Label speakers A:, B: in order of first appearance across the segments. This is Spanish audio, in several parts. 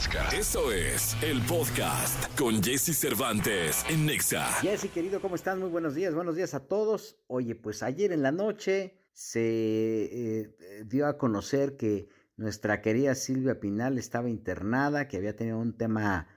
A: podcast. Eso es el podcast con Jesse Cervantes en Nexa.
B: Jesse, querido, ¿cómo estás? Muy buenos días. Buenos días a todos. Oye, pues ayer en la noche se eh, dio a conocer que nuestra querida Silvia Pinal estaba internada, que había tenido un tema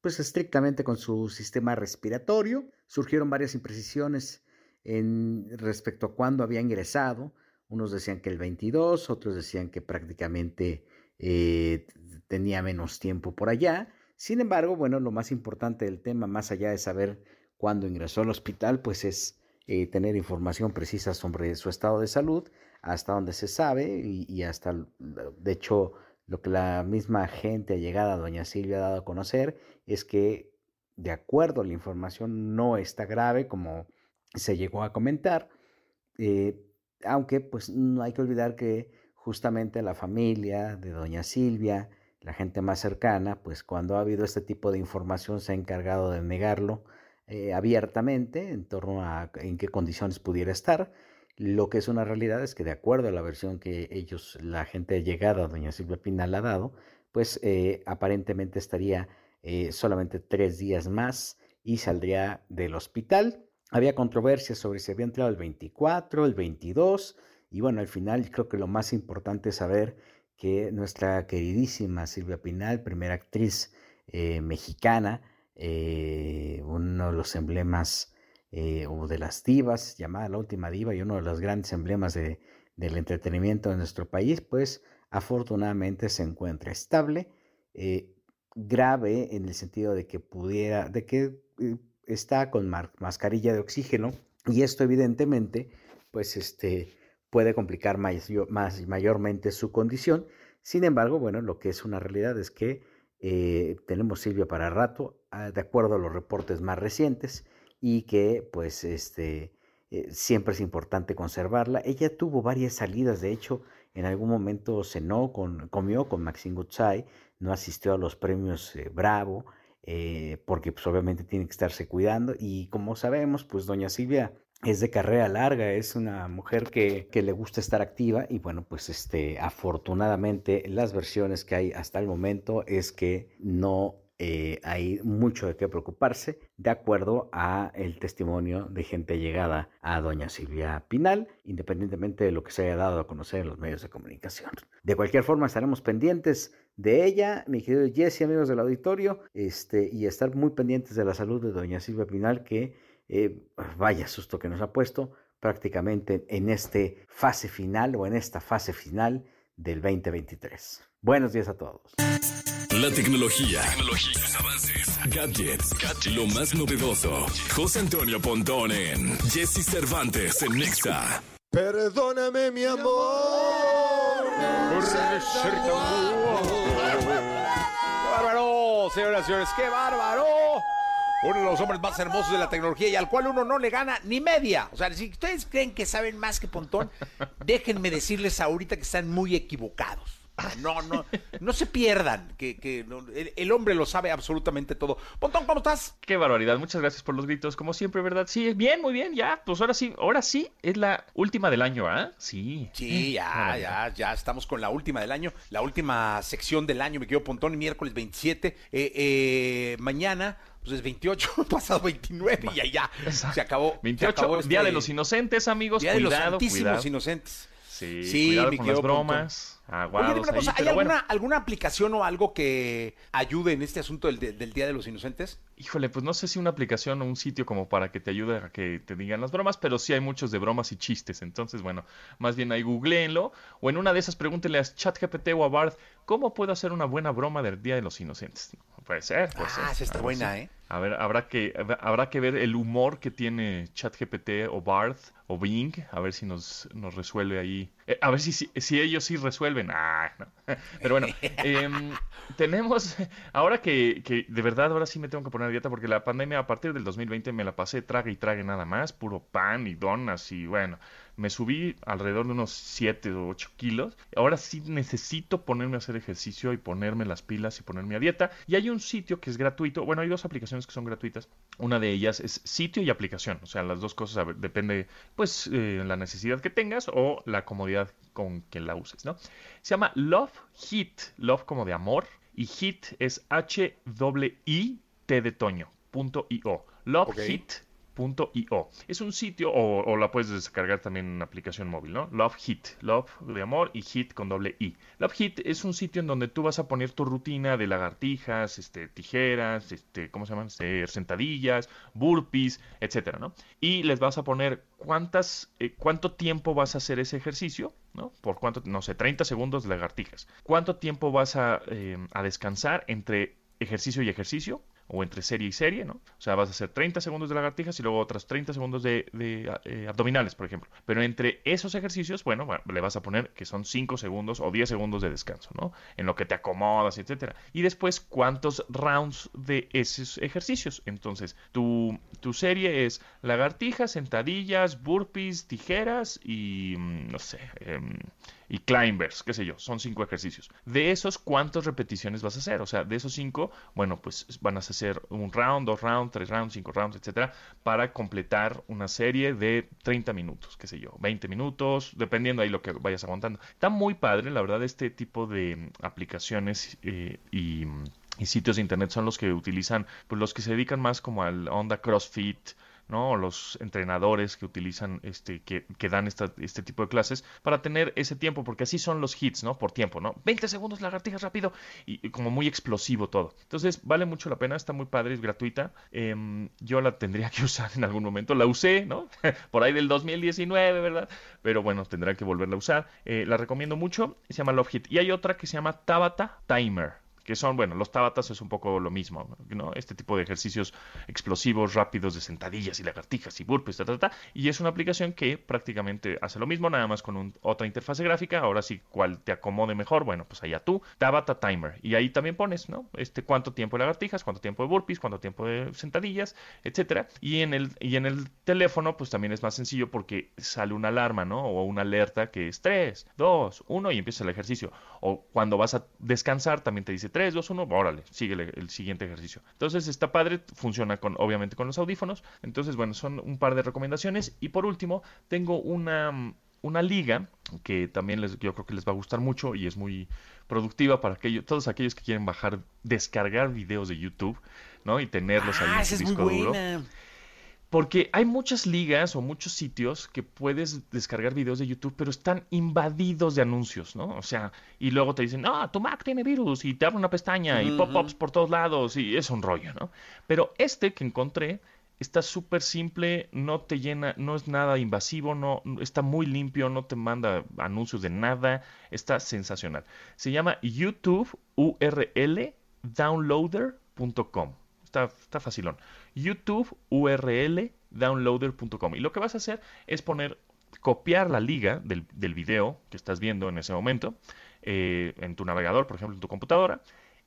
B: pues estrictamente con su sistema respiratorio. Surgieron varias imprecisiones en respecto a cuándo había ingresado. Unos decían que el 22, otros decían que prácticamente eh, tenía menos tiempo por allá. Sin embargo, bueno, lo más importante del tema, más allá de saber cuándo ingresó al hospital, pues es eh, tener información precisa sobre su estado de salud, hasta donde se sabe y, hasta, de hecho, lo que la misma gente llegada, doña Silvia, ha dado a conocer es que, de acuerdo a la información, no está grave como se llegó a comentar, eh, aunque pues no hay que olvidar que justamente la familia de doña Silvia, la gente más cercana, pues cuando ha habido este tipo de información se ha encargado de negarlo eh, abiertamente en torno a en qué condiciones pudiera estar. Lo que es una realidad es que de acuerdo a la versión que ellos, la gente llegada, doña Silvia Pinal, ha dado, pues eh, aparentemente estaría eh, solamente tres días más y saldría del hospital. Había controversia sobre si había entrado el 24, el 22, y bueno, al final creo que lo más importante es saber que nuestra queridísima Silvia Pinal, primera actriz eh, mexicana, eh, uno de los emblemas eh, o de las divas, llamada la última diva y uno de los grandes emblemas de, del entretenimiento de nuestro país, pues afortunadamente se encuentra estable, grave en el sentido de que pudiera, de que está con mascarilla de oxígeno y esto evidentemente, pues este puede complicar más, mayormente su condición. Sin embargo, bueno, lo que es una realidad es que eh, tenemos Silvia para rato, ah, de acuerdo a los reportes más recientes, y que pues este, eh, siempre es importante conservarla. Ella tuvo varias salidas, de hecho, en algún momento cenó, con, comió con Maxine Gutzai, no asistió a los premios eh, Bravo, porque pues obviamente tiene que estarse cuidando, y como sabemos, pues doña Silvia es de carrera larga, es una mujer que, le gusta estar activa y bueno, pues este, afortunadamente las versiones que hay hasta el momento es que no eh, hay mucho de qué preocuparse, de acuerdo a el testimonio de gente llegada a doña Silvia Pinal, independientemente de lo que se haya dado a conocer en los medios de comunicación. De cualquier forma, estaremos pendientes de ella, mi querido Jesse, amigos del auditorio, este, y estar muy pendientes de la salud de doña Silvia Pinal, que eh, vaya susto que nos ha puesto prácticamente en este fase final o en esta fase final del 2023. Buenos días a todos.
A: La tecnología, tecnología avances, gadgets, lo más novedoso. José Antonio Pontón en Jesse Cervantes en Nexa.
C: Perdóname, mi amor.
D: ¡Qué bárbaro, señoras y señores! ¡Qué bárbaro! Uno de los hombres más hermosos de la tecnología y al cual uno no le gana ni media. O sea, si ustedes creen que saben más que Pontón, déjenme decirles ahorita que están muy equivocados. No, no, no se pierdan, que, el, hombre lo sabe absolutamente todo. Pontón, ¿cómo estás?
E: Qué barbaridad, muchas gracias por los gritos, como siempre, ¿verdad? Sí, bien, muy bien, ya, pues ahora sí, ahora sí, es la última del año, ¿ah? Sí.
D: Sí, ya, ya, ya estamos con la última del año, la última sección del año, me quedo Pontón, miércoles 27, eh, eh, mañana pues es 28, pasado 29 y ya, se acabó.
E: 28, Día de este los Inocentes, amigos.
D: Día de los Santísimos Inocentes.
E: Sí, sí cuidado con las bromas.
D: Oye, ¿hay alguna, alguna aplicación o algo que ayude en este asunto del, del, Día de los Inocentes?
E: Híjole, pues no sé si una aplicación o un sitio como para que te ayude a que te digan las bromas, pero sí hay muchos de bromas y chistes. Entonces, bueno, más bien ahí googleenlo. O en una de esas pregúntenle a ChatGPT o a Bard, ¿cómo puedo hacer una buena broma del Día de los Inocentes? Puede ser, puede
D: ah,
E: ser.
D: está buena, ¿eh?
E: A ver, habrá que, habrá que ver el humor que tiene ChatGPT o Bard o Bing, a ver si nos, nos resuelve ahí. Eh, a ver si, si, ellos sí resuelven. Ah, Pero bueno, em, tenemos, ahora que, que, de verdad, ahora sí me tengo que poner dieta porque la pandemia a partir del 2020 me la pasé trague y trague nada más, puro pan y donas y bueno, me subí alrededor de unos 7 o 8 kilos. Ahora sí necesito ponerme a hacer ejercicio y ponerme las pilas y ponerme a dieta. Y hay un sitio que es gratuito. Bueno, hay dos aplicaciones que son gratuitas. Una de ellas es sitio y aplicación. O sea, las dos cosas depende, pues, eh, la necesidad que tengas o la comodidad con que la uses, ¿no? Se llama Love Hit. Love como de amor. Y Hit es H-I-T de Toño. Punto .io. Love Hit .io. Es un sitio, o, la puedes descargar también en una aplicación móvil, ¿no? Love Hit, Love de amor y Hit con doble I. Love Hit es un sitio en donde tú vas a poner tu rutina de lagartijas, este, tijeras, este, ¿cómo se llaman? Este, sentadillas, burpees, etcétera, ¿no? Y les vas a poner cuántas, eh, cuánto tiempo vas a hacer ese ejercicio, ¿no? Por cuánto, no sé, 30 segundos de lagartijas. ¿Cuánto tiempo vas a, eh, a descansar entre ejercicio y ejercicio? O entre serie y serie, ¿no? O sea, vas a hacer 30 segundos de lagartijas y luego otros 30 segundos de, eh, abdominales, por ejemplo. Pero entre esos ejercicios, bueno, le vas a poner que son 5 segundos o 10 segundos de descanso, ¿no? En lo que te acomodas, etcétera. Y después, ¿cuántos rounds de esos ejercicios? Entonces, tu, tu serie es lagartijas, sentadillas, burpees, tijeras y, mm, no sé, em, y climbers, qué sé yo, son cinco ejercicios. De esos, ¿cuántas repeticiones vas a hacer? O sea, de esos cinco, bueno, pues van a hacer un round, dos rounds, tres rounds, cinco rounds, etcétera, para completar una serie de 30 minutos, qué sé yo, 20 minutos, dependiendo ahí lo que vayas aguantando. Está muy padre, la verdad, este tipo de aplicaciones eh, y sitios de internet son los que utilizan, pues los que se dedican más como al onda CrossFit, ¿no? los entrenadores que utilizan, este, que, que dan esta, este tipo de clases para tener ese tiempo, porque así son los hits, ¿no? Por tiempo, ¿no? 20 segundos lagartijas rápido y, como muy explosivo todo. Entonces, vale mucho la pena, está muy padre, es gratuita. Em, yo la tendría que usar en algún momento, la usé, ¿no? Por ahí del 2019, ¿verdad? Pero bueno, tendrá que volverla a usar. Eh, la recomiendo mucho, se llama Love Hit. Y hay otra que se llama Tabata Timer que son, bueno, los tabatas es un poco lo mismo, ¿no? Este tipo de ejercicios explosivos, rápidos de sentadillas y lagartijas y burpees, ta, ta, ta, y es una aplicación que prácticamente hace lo mismo, nada más con otra interfase gráfica, ahora sí, cuál te acomode mejor, bueno, pues allá tú, Tabata Timer, y ahí también pones, ¿no? Este, cuánto tiempo de lagartijas, cuánto tiempo de burpees, cuánto tiempo de sentadillas, etcétera, y en el, y en el teléfono, pues también es más sencillo porque sale una alarma, ¿no? O una alerta que es 3, 2, 1 y empieza el ejercicio, o cuando vas a descansar también te dice 3, 2, 1, órale, sigue el siguiente ejercicio. Entonces está padre, funciona con, obviamente con los audífonos. Entonces, bueno, son un par de recomendaciones. Y por último, tengo una, una liga que también les, yo creo que les va a gustar mucho y es muy productiva para aquellos, todos aquellos que quieren bajar, descargar videos de YouTube, ¿no? Y tenerlos ahí
D: ah, en su disco duro.
E: Porque hay muchas ligas o muchos sitios que puedes descargar videos de YouTube, pero están invadidos de anuncios, ¿no? O sea, y luego te dicen, no, tu Mac tiene virus y te abre una pestaña y pop-ups por todos lados y es un rollo, ¿no? Pero este que encontré está súper simple, no te llena, no es nada invasivo, no, está muy limpio, no te manda anuncios de nada, está sensacional. Se llama YouTube URL downloader.com. Está, está. YouTube URL downloader.com. Y lo que vas a hacer es poner, copiar la liga del, del video que estás viendo en ese momento eh, en tu navegador, por ejemplo, en tu computadora,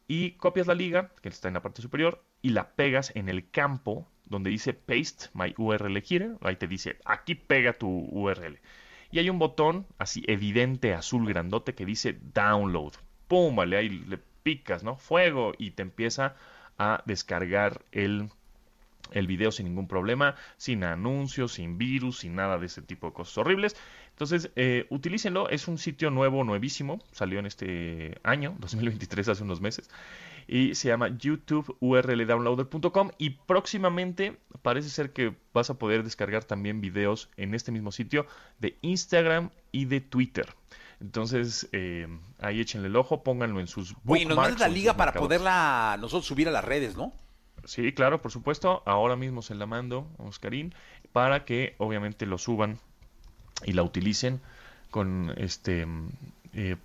E: y copias la liga que está en la parte superior y la pegas en el campo donde dice paste my URL here. Ahí te dice aquí pega tu URL. Y hay un botón así evidente, azul, grandote que dice download. Pum, vale, ahí le picas, ¿no? Fuego y te empieza a descargar el el video sin ningún problema, sin anuncios, sin virus, sin nada de ese tipo de cosas horribles. Entonces, eh, utilícenlo, es un sitio nuevo, nuevísimo, salió en este año, 2023, hace unos meses, y se llama youtubeurldownloader.com y próximamente parece ser que vas a poder descargar también videos en este mismo sitio de Instagram y de Twitter. Entonces, eh, ahí échenle el ojo, pónganlo en sus...
D: Oye, nos mandas la liga para poderla nosotros subir a las redes, ¿no?
E: Sí, claro, por supuesto. Ahora mismo se la mando a Oscarín para que obviamente lo suban y la utilicen con este eh,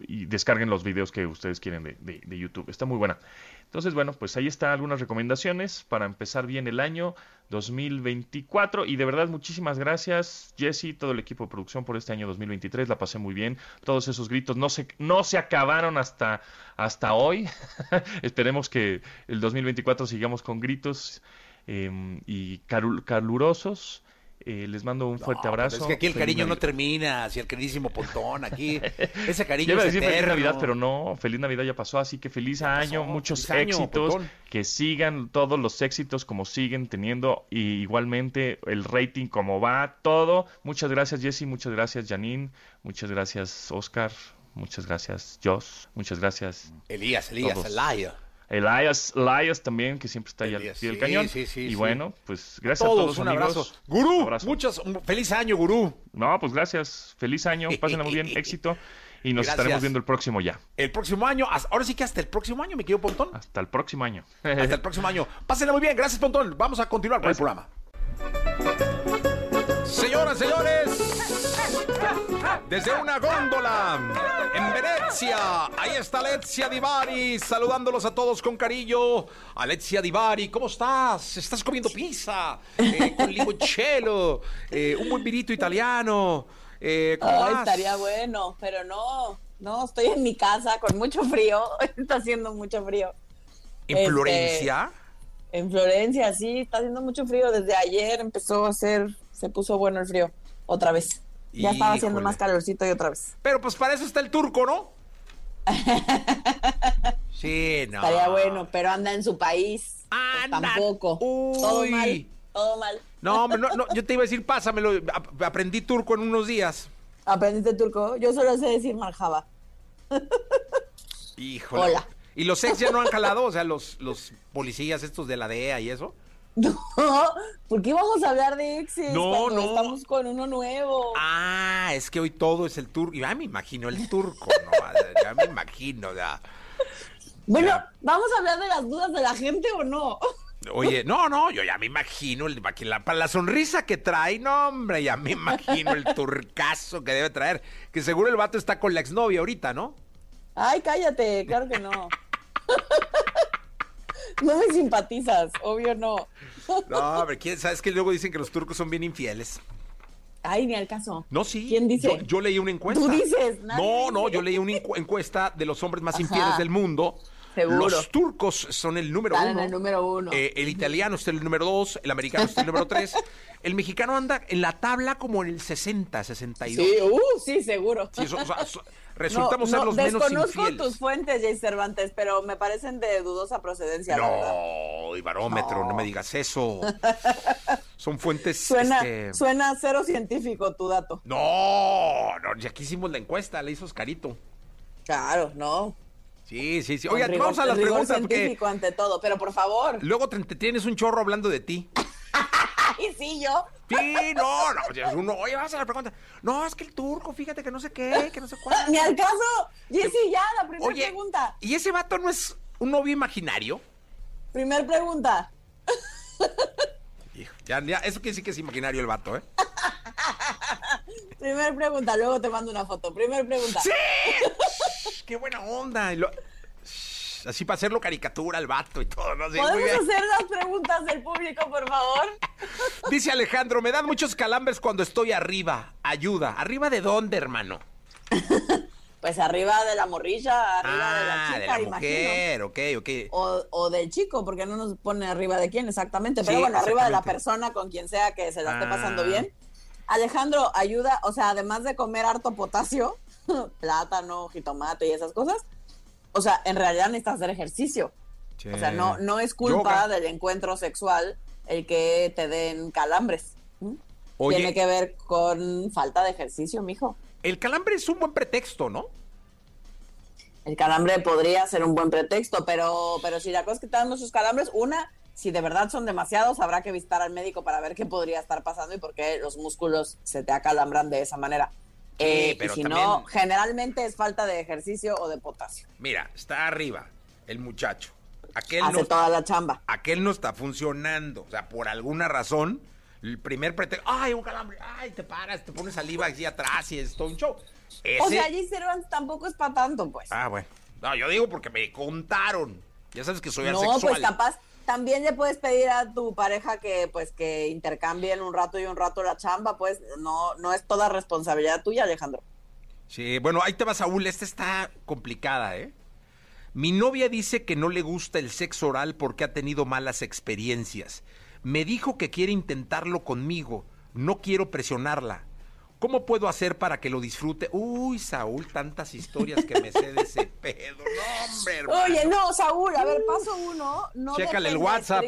E: y descarguen los videos que ustedes quieren de, de- de YouTube. Está muy buena. Entonces, bueno, pues ahí están algunas recomendaciones para empezar bien el año 2024. Y de verdad, muchísimas gracias, Jesse, todo el equipo de producción por este año 2023. La pasé muy bien. Todos esos gritos no se, no se acabaron hasta, hasta hoy. Esperemos que el 2024 sigamos con gritos eh, y calurosos. Eh, les mando un fuerte
D: No, pero
E: abrazo.
D: Es que aquí el
E: Feliz
D: cariño no
E: Navidad.
D: termina, hacia el queridísimo Pontón, aquí ese cariño
E: Yo
D: es
E: decir feliz
D: eterno.
E: Navidad, pero no, feliz Navidad ya pasó, así que feliz año,
D: pasó,
E: muchos
D: feliz año,
E: éxitos,
D: Pontón.
E: que sigan todos los éxitos como siguen teniendo y igualmente el rating como va, todo. Muchas gracias Jesse, muchas gracias Janine, muchas gracias Oscar, muchas gracias Joss, muchas gracias
D: Elías, Elías. Elaya.
E: Elias, Elias también, que siempre está ahí al
D: Elías,
E: pie del
D: sí,
E: cañón.
D: sí, sí,
E: y bueno, pues gracias
D: Todos,
E: a todos
D: un
E: amigos.
D: abrazo. Gurú,
E: Abrazo.
D: muchas, feliz año, Gurú.
E: No, pues gracias, feliz año, pásenla muy bien, éxito y nos
D: Gracias.
E: estaremos viendo el próximo ya.
D: El próximo año, ahora sí que hasta el próximo año, mi querido Pontón.
E: Hasta el próximo año.
D: Hasta el próximo año. Pásenla muy bien, gracias, Pontón. Vamos a continuar con el programa. Señoras, señores, desde una góndola ahí está Alexia Divari, saludándolos a todos con cariño. Alexia Divari, ¿cómo estás? ¿Estás comiendo pizza? Eh, con limoncello, eh, un buen vinito italiano. Eh, ¿cómo
F: Ay,
D: vas?
F: estaría bueno, pero no, no, estoy en mi casa con mucho frío, está haciendo mucho frío.
D: ¿En
F: Este,
D: Florencia?
F: En Florencia, sí, está haciendo mucho frío. Desde ayer empezó a hacer, se puso bueno el frío, otra vez. Ya estaba haciendo
D: Híjole.
F: más calorcito y otra vez.
D: Pero pues para eso está el turco, ¿no? Sí, no.
F: Estaría bueno, pero anda en su país. pues,
D: Anda.
F: tampoco.
D: Uy.
F: Todo mal, todo mal.
D: No, no, no, yo te iba a decir, pásamelo. ap- Aprendí turco en unos días.
F: ¿Aprendiste turco? Yo solo sé decir marjaba.
D: Híjole.
F: Hola.
D: ¿Y los ex ya no han jalado? O sea, los, los policías estos de la DEA y eso.
F: No, ¿por qué vamos a hablar de exes
D: No,
F: cuando
D: no.
F: estamos con uno nuevo?
D: Ah, es que hoy todo es el turco. Ya me imagino el turco, ¿no? Ya me imagino, ya.
F: bueno,
D: ya.
F: ¿vamos a hablar de las dudas de la gente o no?
D: Oye, no, no, yo ya me imagino, el, la- para la sonrisa que trae, no, hombre, ya me imagino el turcazo que debe traer. Que seguro el vato está con la exnovia ahorita, ¿no?
F: Ay, cállate, claro que no. No me simpatizas, obvio no.
D: No, hombre, ¿quién, ¿sabes que luego dicen que los turcos son bien infieles?
F: Ay, ni al caso.
D: No, sí.
F: ¿Quién dice?
D: Yo, yo leí una encuesta.
F: Tú dices, nadie
D: No, no, yo leí una encu- encuesta de los hombres más
F: Ajá.
D: infieles del mundo.
F: Seguro.
D: Los turcos son el número
F: Están en
D: uno.
F: el número uno.
D: Eh, el italiano está el número dos, el americano está el número tres. El mexicano anda en la tabla como en el 60, 62.
F: Sí, uh, sí, seguro.
D: Sí, so- resultamos
F: No,
D: ser los menos
F: desconozco
D: infieles.
F: tus fuentes, Jay Cervantes, pero me parecen de dudosa procedencia.
D: No, y barómetro, no.
F: No.
D: me digas eso. Son fuentes.
F: Suena,
D: este,
F: suena cero científico tu dato.
D: No, no, ya aquí hicimos la encuesta, la hizo Oscarito.
F: Claro, no.
D: Sí, sí, sí.
F: Con
D: Oiga,
F: rigor-
D: vamos a las preguntas porque
F: científico ante todo, pero por favor.
D: luego te, te tienes un chorro hablando de ti.
F: Ay, sí, yo.
D: Sí, no, no, ya es uno, oye, vamos a la pregunta. No, es que el turco, fíjate que no sé qué, que no sé cuál.
F: Ni al caso. Jessy, ya, la primera
D: Oye,
F: pregunta.
D: ¿y ese vato no es un novio imaginario?
F: Primer pregunta.
D: Hijo, ya, ya, eso quiere decir que es imaginario el vato, ¿eh?
F: Primer pregunta, luego te mando una foto. Primer pregunta.
D: ¡Sí! ¡Qué buena onda! Así para hacerlo caricatura al vato y todo, ¿no? Sí,
F: ¿Podemos hacer las preguntas del público, por favor?
D: Dice Alejandro, me dan muchos calambres cuando estoy arriba. Ayuda. ¿Arriba de dónde, hermano?
F: Pues arriba de la morrilla, arriba de la
D: ah,
F: chica,
D: de la
F: imagino.
D: mujer, ok, ok.
F: O, o del chico, porque no nos pone arriba de quién exactamente, pero
D: Sí,
F: bueno, arriba de la persona con quien sea que se la esté pasando
D: Ah.
F: bien. Alejandro, ayuda, o sea, además de comer harto potasio, plátano, jitomate y esas cosas, o sea, en realidad necesitas hacer ejercicio. O sea, no, no es culpa
D: Yoga.
F: del encuentro sexual el que te den calambres. ¿Mm?
D: Oye,
F: Tiene que ver con falta de ejercicio, mijo.
D: el calambre es un buen pretexto, ¿no?
F: El calambre podría ser un buen pretexto, pero, pero si la cosa es que te dan muchos calambres, una, si de verdad son demasiados, habrá que visitar al médico para ver qué podría estar pasando y por qué los músculos se te acalambran de esa manera.
D: Sí,
F: Eh, y
D: pero
F: si
D: también-
F: no, generalmente es falta de ejercicio o de potasio.
D: Mira, está arriba el muchacho. Aquel
F: Hace
D: no,
F: toda la chamba.
D: aquel no está funcionando. O sea, por alguna razón, el primer pretexto, ay, un calambre, ay, te paras, te pones saliva aquí atrás y es todo un show.
F: O sea, Jay Cervantes tampoco es para tanto, pues.
D: Ah, bueno. No, yo digo porque me contaron. Ya sabes que soy
F: no,
D: asexual.
F: No, pues capaz también le puedes pedir a tu pareja que pues que intercambien un rato y un rato la chamba, pues no no es toda responsabilidad tuya, Alejandro.
D: Sí, bueno, ahí te va Saúl, esta está complicada, ¿eh? Mi novia dice que no le gusta el sexo oral porque ha tenido malas experiencias. Me dijo que quiere intentarlo conmigo. No quiero presionarla. ¿Cómo puedo hacer para que lo disfrute? Uy, Saúl, tantas historias que me sé de ese pedo. No, hombre, hermano.
F: Oye, no, Saúl, a ver, paso uno. No
D: Chécale el WhatsApp.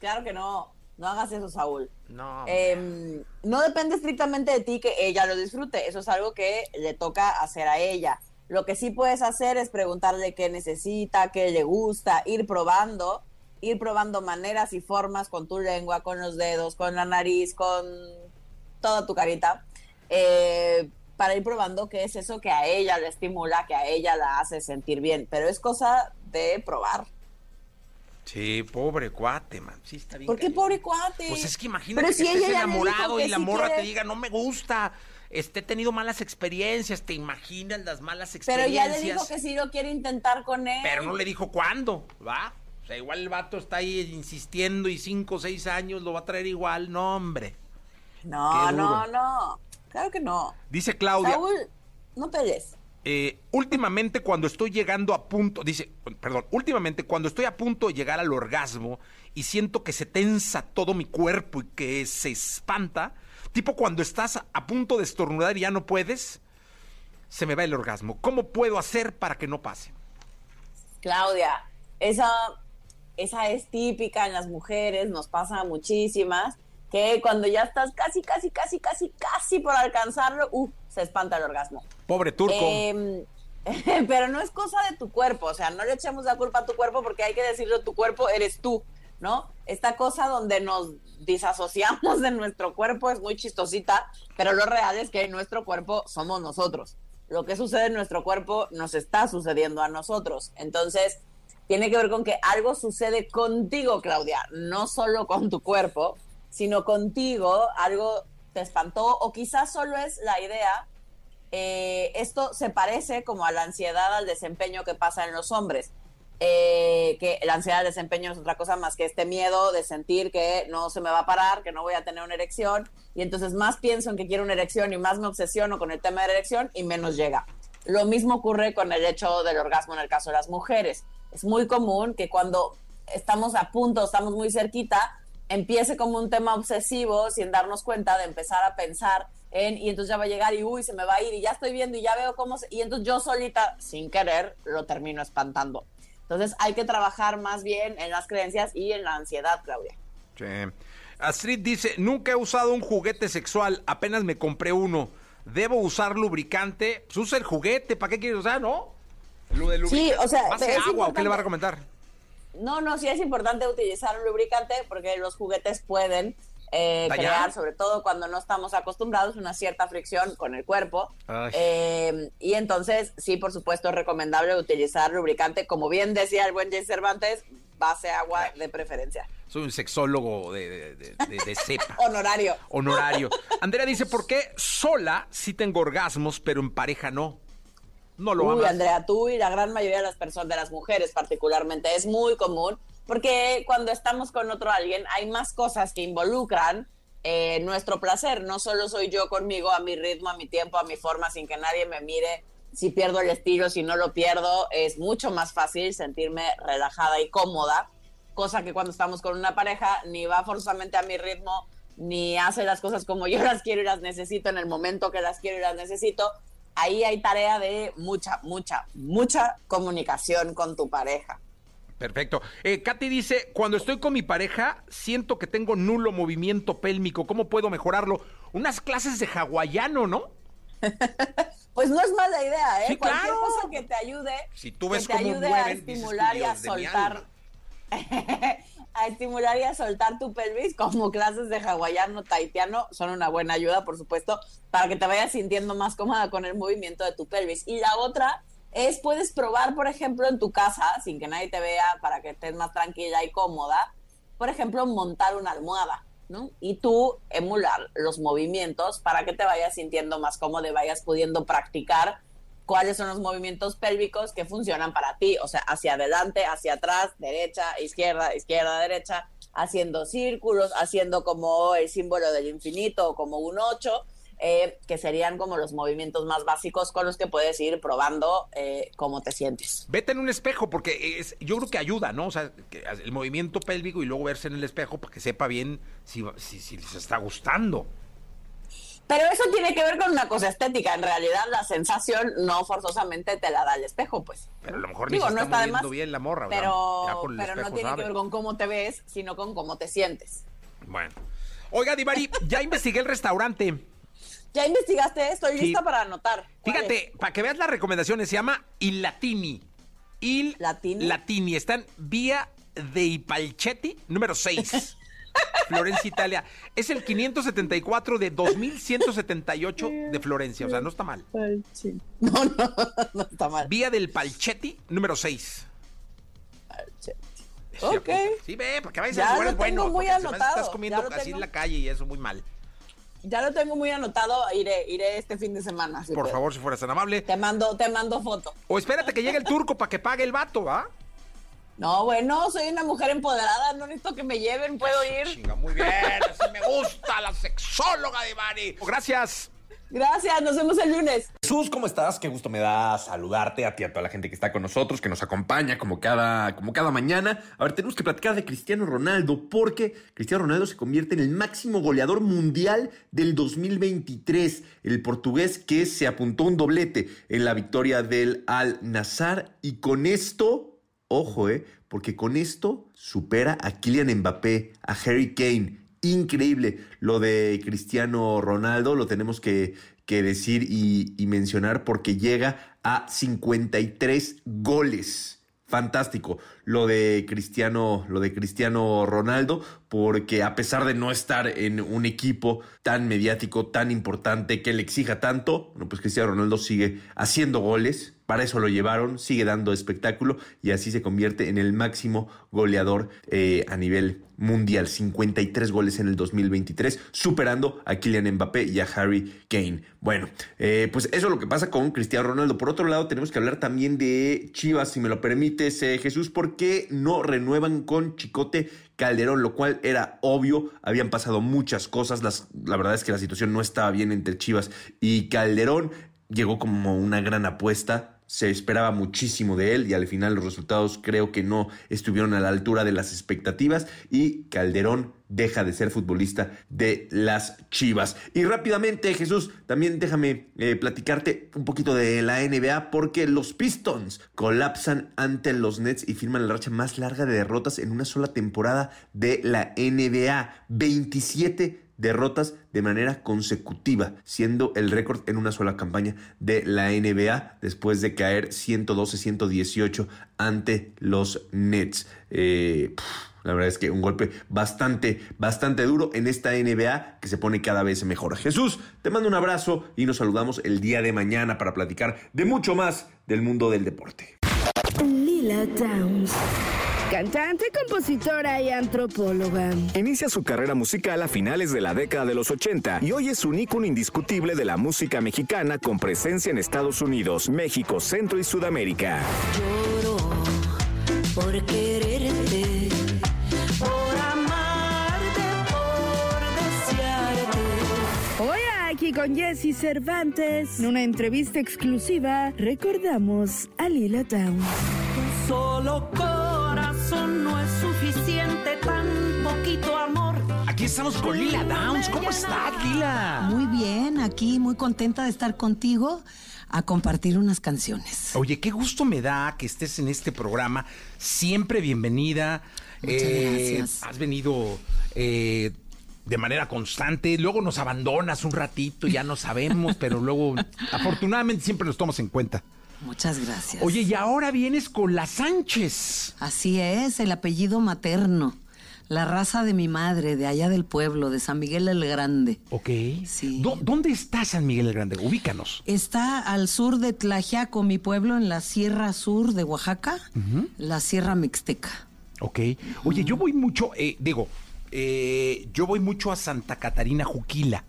F: Claro que no. No hagas eso, Saúl. No. Eh, no depende estrictamente de ti que ella lo disfrute. Eso es algo que le toca hacer a ella. Lo que sí puedes hacer es preguntarle qué necesita, qué le gusta, ir probando, ir probando maneras y formas con tu lengua, con los dedos, con la nariz, con toda tu carita eh, para ir probando qué es eso que a ella le estimula, que a ella la hace sentir bien. Pero es cosa de probar.
D: Sí, pobre cuate, man. Sí, está bien.
F: ¿Por qué pobre cuate?
D: Pues es que imagínate que estés enamorado y la morra te diga, no me gusta, este, he tenido malas experiencias, te imaginas las malas experiencias.
F: Pero ya le dijo que sí lo quiere intentar con él.
D: Pero no le dijo cuándo, ¿va? O sea, igual el vato está ahí insistiendo y cinco o seis años lo va a traer igual, no, hombre.
F: No, no, no. Claro que no.
D: Dice Claudia.
F: Saúl, no pelees.
D: Eh, últimamente cuando estoy llegando a punto, dice, perdón, últimamente cuando estoy a punto de llegar al orgasmo y siento que se tensa todo mi cuerpo y que se espanta, tipo cuando estás a punto de estornudar y ya no puedes, se me va el orgasmo. ¿Cómo puedo hacer para que no pase?
F: Claudia, esa, esa es típica en las mujeres, nos pasa a muchísimas que cuando ya estás casi, casi, casi, casi, casi por alcanzarlo, uh, se espanta el orgasmo.
D: Pobre turco.
F: Em, pero no es cosa de tu cuerpo, o sea, no le echemos la culpa a tu cuerpo porque hay que decirlo, tu cuerpo eres tú, ¿no? Esta cosa donde nos disasociamos de nuestro cuerpo es muy chistosita, pero lo real es que nuestro cuerpo somos nosotros. Lo que sucede en nuestro cuerpo nos está sucediendo a nosotros. Entonces, tiene que ver con que algo sucede contigo, Claudia, no solo con tu cuerpo, sino contigo algo te espantó o quizás solo es la idea. Eh, esto se parece como a la ansiedad al desempeño que pasa en los hombres. Eh, que la ansiedad al desempeño es otra cosa más que este miedo de sentir que no se me va a parar, que no voy a tener una erección, y entonces más pienso en que quiero una erección y más me obsesiono con el tema de la erección y menos llega. Lo mismo ocurre con el hecho del orgasmo en el caso de las mujeres. Es muy común que cuando estamos a punto, estamos muy cerquita, empiece como un tema obsesivo sin darnos cuenta de empezar a pensar en, y entonces ya va a llegar y uy, se me va a ir y ya estoy viendo y ya veo cómo, se, y entonces yo solita, sin querer, lo termino espantando. Entonces hay que trabajar más bien en las creencias y en la ansiedad, Claudia.
D: Sí. Astrid dice, nunca he usado un juguete sexual, apenas me compré uno. ¿Debo usar lubricante? Pues usa el juguete, ¿para qué quieres usar, no?
F: Lo de lubricante. Sí, o sea,
D: agua o qué le va a recomendar?
F: No, no, sí es importante utilizar un lubricante porque los juguetes pueden eh, crear, sobre todo cuando no estamos acostumbrados, una cierta fricción con el cuerpo. Eh, y entonces, sí, por supuesto, es recomendable utilizar lubricante, como bien decía el buen Jay Cervantes, base agua de preferencia.
D: Soy un sexólogo de, de, cepa.
F: Honorario.
D: Honorario. Andrea dice, ¿por qué sola sí tengo orgasmos, pero en pareja no? No lo
F: Uy, Andrea, tú y la gran mayoría de las personas, de las mujeres particularmente, es muy común porque cuando estamos con otro alguien hay más cosas que involucran eh, nuestro placer. No solo soy yo conmigo, a mi ritmo, a mi tiempo, a mi forma, sin que nadie me mire. Si pierdo el estilo, si no lo pierdo, es mucho más fácil sentirme relajada y cómoda, cosa que cuando estamos con una pareja ni va forzosamente a mi ritmo, ni hace las cosas como yo las quiero y las necesito en el momento que las quiero y las necesito, ahí hay tarea de mucha, mucha, mucha comunicación con tu pareja.
D: Perfecto. Eh, Katy dice, cuando estoy con mi pareja, siento que tengo nulo movimiento pélmico. ¿Cómo puedo mejorarlo? Unas clases de hawaiano, ¿no?
F: pues no es mala idea, ¿eh? Cualquier cosa que te ayude,
D: si tú ves
F: que te ayude a estimular y a soltar. a estimular y a soltar tu pelvis, como clases de hawaiano, taitiano, son una buena ayuda, por supuesto, para que te vayas sintiendo más cómoda con el movimiento de tu pelvis. Y la otra es, puedes probar, por ejemplo, en tu casa, sin que nadie te vea, para que estés más tranquila y cómoda, por ejemplo, montar una almohada. ¿no? Y tú emular los movimientos para que te vayas sintiendo más cómodo y vayas pudiendo practicar cuáles son los movimientos pélvicos que funcionan para ti, o sea, hacia adelante, hacia atrás, derecha, izquierda, izquierda, derecha, haciendo círculos, haciendo como el símbolo del infinito como un 8, eh, que serían como los movimientos más básicos con los que puedes ir probando eh, cómo te sientes.
D: Vete en un espejo, porque es, yo creo que ayuda, ¿no? O sea, el movimiento pélvico y luego verse en el espejo para que sepa bien si, si, si les está gustando.
F: Pero eso tiene que ver con una cosa estética. En realidad, la sensación no forzosamente te la da el espejo, pues.
D: Pero a lo mejor ni se está moviendo bien la morra.
F: Pero, pero no tiene que ver con cómo te ves, sino con cómo te sientes.
D: Bueno. Oiga, Divari, ya investigué el restaurante.
F: ¿Ya investigaste? Estoy lista para anotar.
D: Fíjate, para que veas las recomendaciones, se llama Il Latini. Il
F: Latini.
D: Latini. Está en Vía de Ipalchetti, número 6. Florencia, Italia. Es el 574 de 2178 de Florencia. O sea, no está mal.
F: No, no, no está mal.
D: Vía del Palchetti, número 6.
F: Ok.
D: Sí, ve, porque a veces ya
F: lo tengo muy anotado.
D: Estás comiendo así en la calle y eso muy mal.
F: Ya lo tengo muy anotado, iré, iré este fin de semana.
D: Por favor, si fueras tan amable.
F: Te mando, te mando foto.
D: O espérate que llegue el turco para que pague el vato, ¿va?
F: No, bueno, soy una mujer empoderada, no necesito que me lleven, puedo ir.
D: Chinga, muy bien, así me gusta la sexóloga de Mari. Gracias.
F: Gracias, nos vemos el lunes.
G: Jesús, ¿cómo estás? Qué gusto me da saludarte a ti, a toda la gente que está con nosotros, que nos acompaña como cada, como cada mañana. A ver, tenemos que platicar de Cristiano Ronaldo, porque Cristiano Ronaldo se convierte en el máximo goleador mundial del 2023. El portugués que se apuntó un doblete en la victoria del Al Nazar y con esto Ojo, ¿eh? Porque con esto supera a Kylian Mbappé, a Harry Kane. Increíble lo de Cristiano Ronaldo, lo tenemos que, que decir y, y mencionar porque llega a 53 goles fantástico lo de Cristiano, lo de Cristiano Ronaldo, porque a pesar de no estar en un equipo tan mediático, tan importante, que le exija tanto, bueno, pues Cristiano Ronaldo sigue haciendo goles, para eso lo llevaron, sigue dando espectáculo y así se convierte en el máximo goleador eh, a nivel mundial. 53 goles en el 2023, superando a Kylian Mbappé y a Harry Kane. Bueno, eh, pues eso es lo que pasa con Cristiano Ronaldo. Por otro lado, tenemos que hablar también de Chivas, si me lo permites, eh, Jesús, porque no renuevan con Chicote Calderón, lo cual era obvio, habían pasado muchas cosas, la verdad es que la situación no estaba bien entre Chivas y Calderón, llegó como una gran apuesta, se esperaba muchísimo de él y al final los resultados creo que no estuvieron a la altura de las expectativas y Calderón deja de ser futbolista de las Chivas. Y rápidamente, Jesús, también déjame eh, platicarte un poquito de la NBA porque los Pistons colapsan ante los Nets y firman la racha más larga de derrotas en una sola temporada de la NBA. 27 derrotas de manera consecutiva, siendo el récord en una sola campaña de la NBA después de caer 112-118 ante los Nets. Eh, la verdad es que un golpe bastante, bastante duro en esta NBA que se pone cada vez mejor. Jesús, te mando un abrazo y nos saludamos el día de mañana para platicar de mucho más del mundo del deporte.
H: Lila Downs. Cantante, compositora y antropóloga.
I: Inicia su carrera musical a finales de la década de los 80 y hoy es un ícono indiscutible de la música mexicana con presencia en Estados Unidos, México, Centro y Sudamérica.
H: Lloro por quererte, por amarte, por desearte. Hoy aquí con Jesse Cervantes, en una entrevista exclusiva, recordamos a Lila Downs.
J: Solo corazón no es suficiente, tan poquito amor.
D: Aquí estamos con Lila Downs. ¿Cómo estás, Lila?
J: Muy bien, aquí muy contenta de estar contigo a compartir unas canciones.
D: Oye, qué gusto me da que estés en este programa. Siempre bienvenida.
J: Muchas gracias.
D: Has venido eh, de manera constante. Luego nos abandonas un ratito, ya no sabemos, pero luego, afortunadamente, siempre los tomas en cuenta.
J: Muchas gracias.
D: Oye, y ahora vienes con la Sánchez.
J: Así es, el apellido materno. La raza de mi madre, de allá del pueblo, de San Miguel el Grande.
D: Ok.
J: Sí.
D: ¿Dó- ¿Dónde está San Miguel el Grande? Ubícanos.
J: Está al sur de Tlaxiaco, mi pueblo, en la Sierra Sur de Oaxaca, la Sierra Mixteca.
D: Ok. Oye, yo voy mucho, eh, digo, eh, yo voy mucho a Santa Catarina Juquila,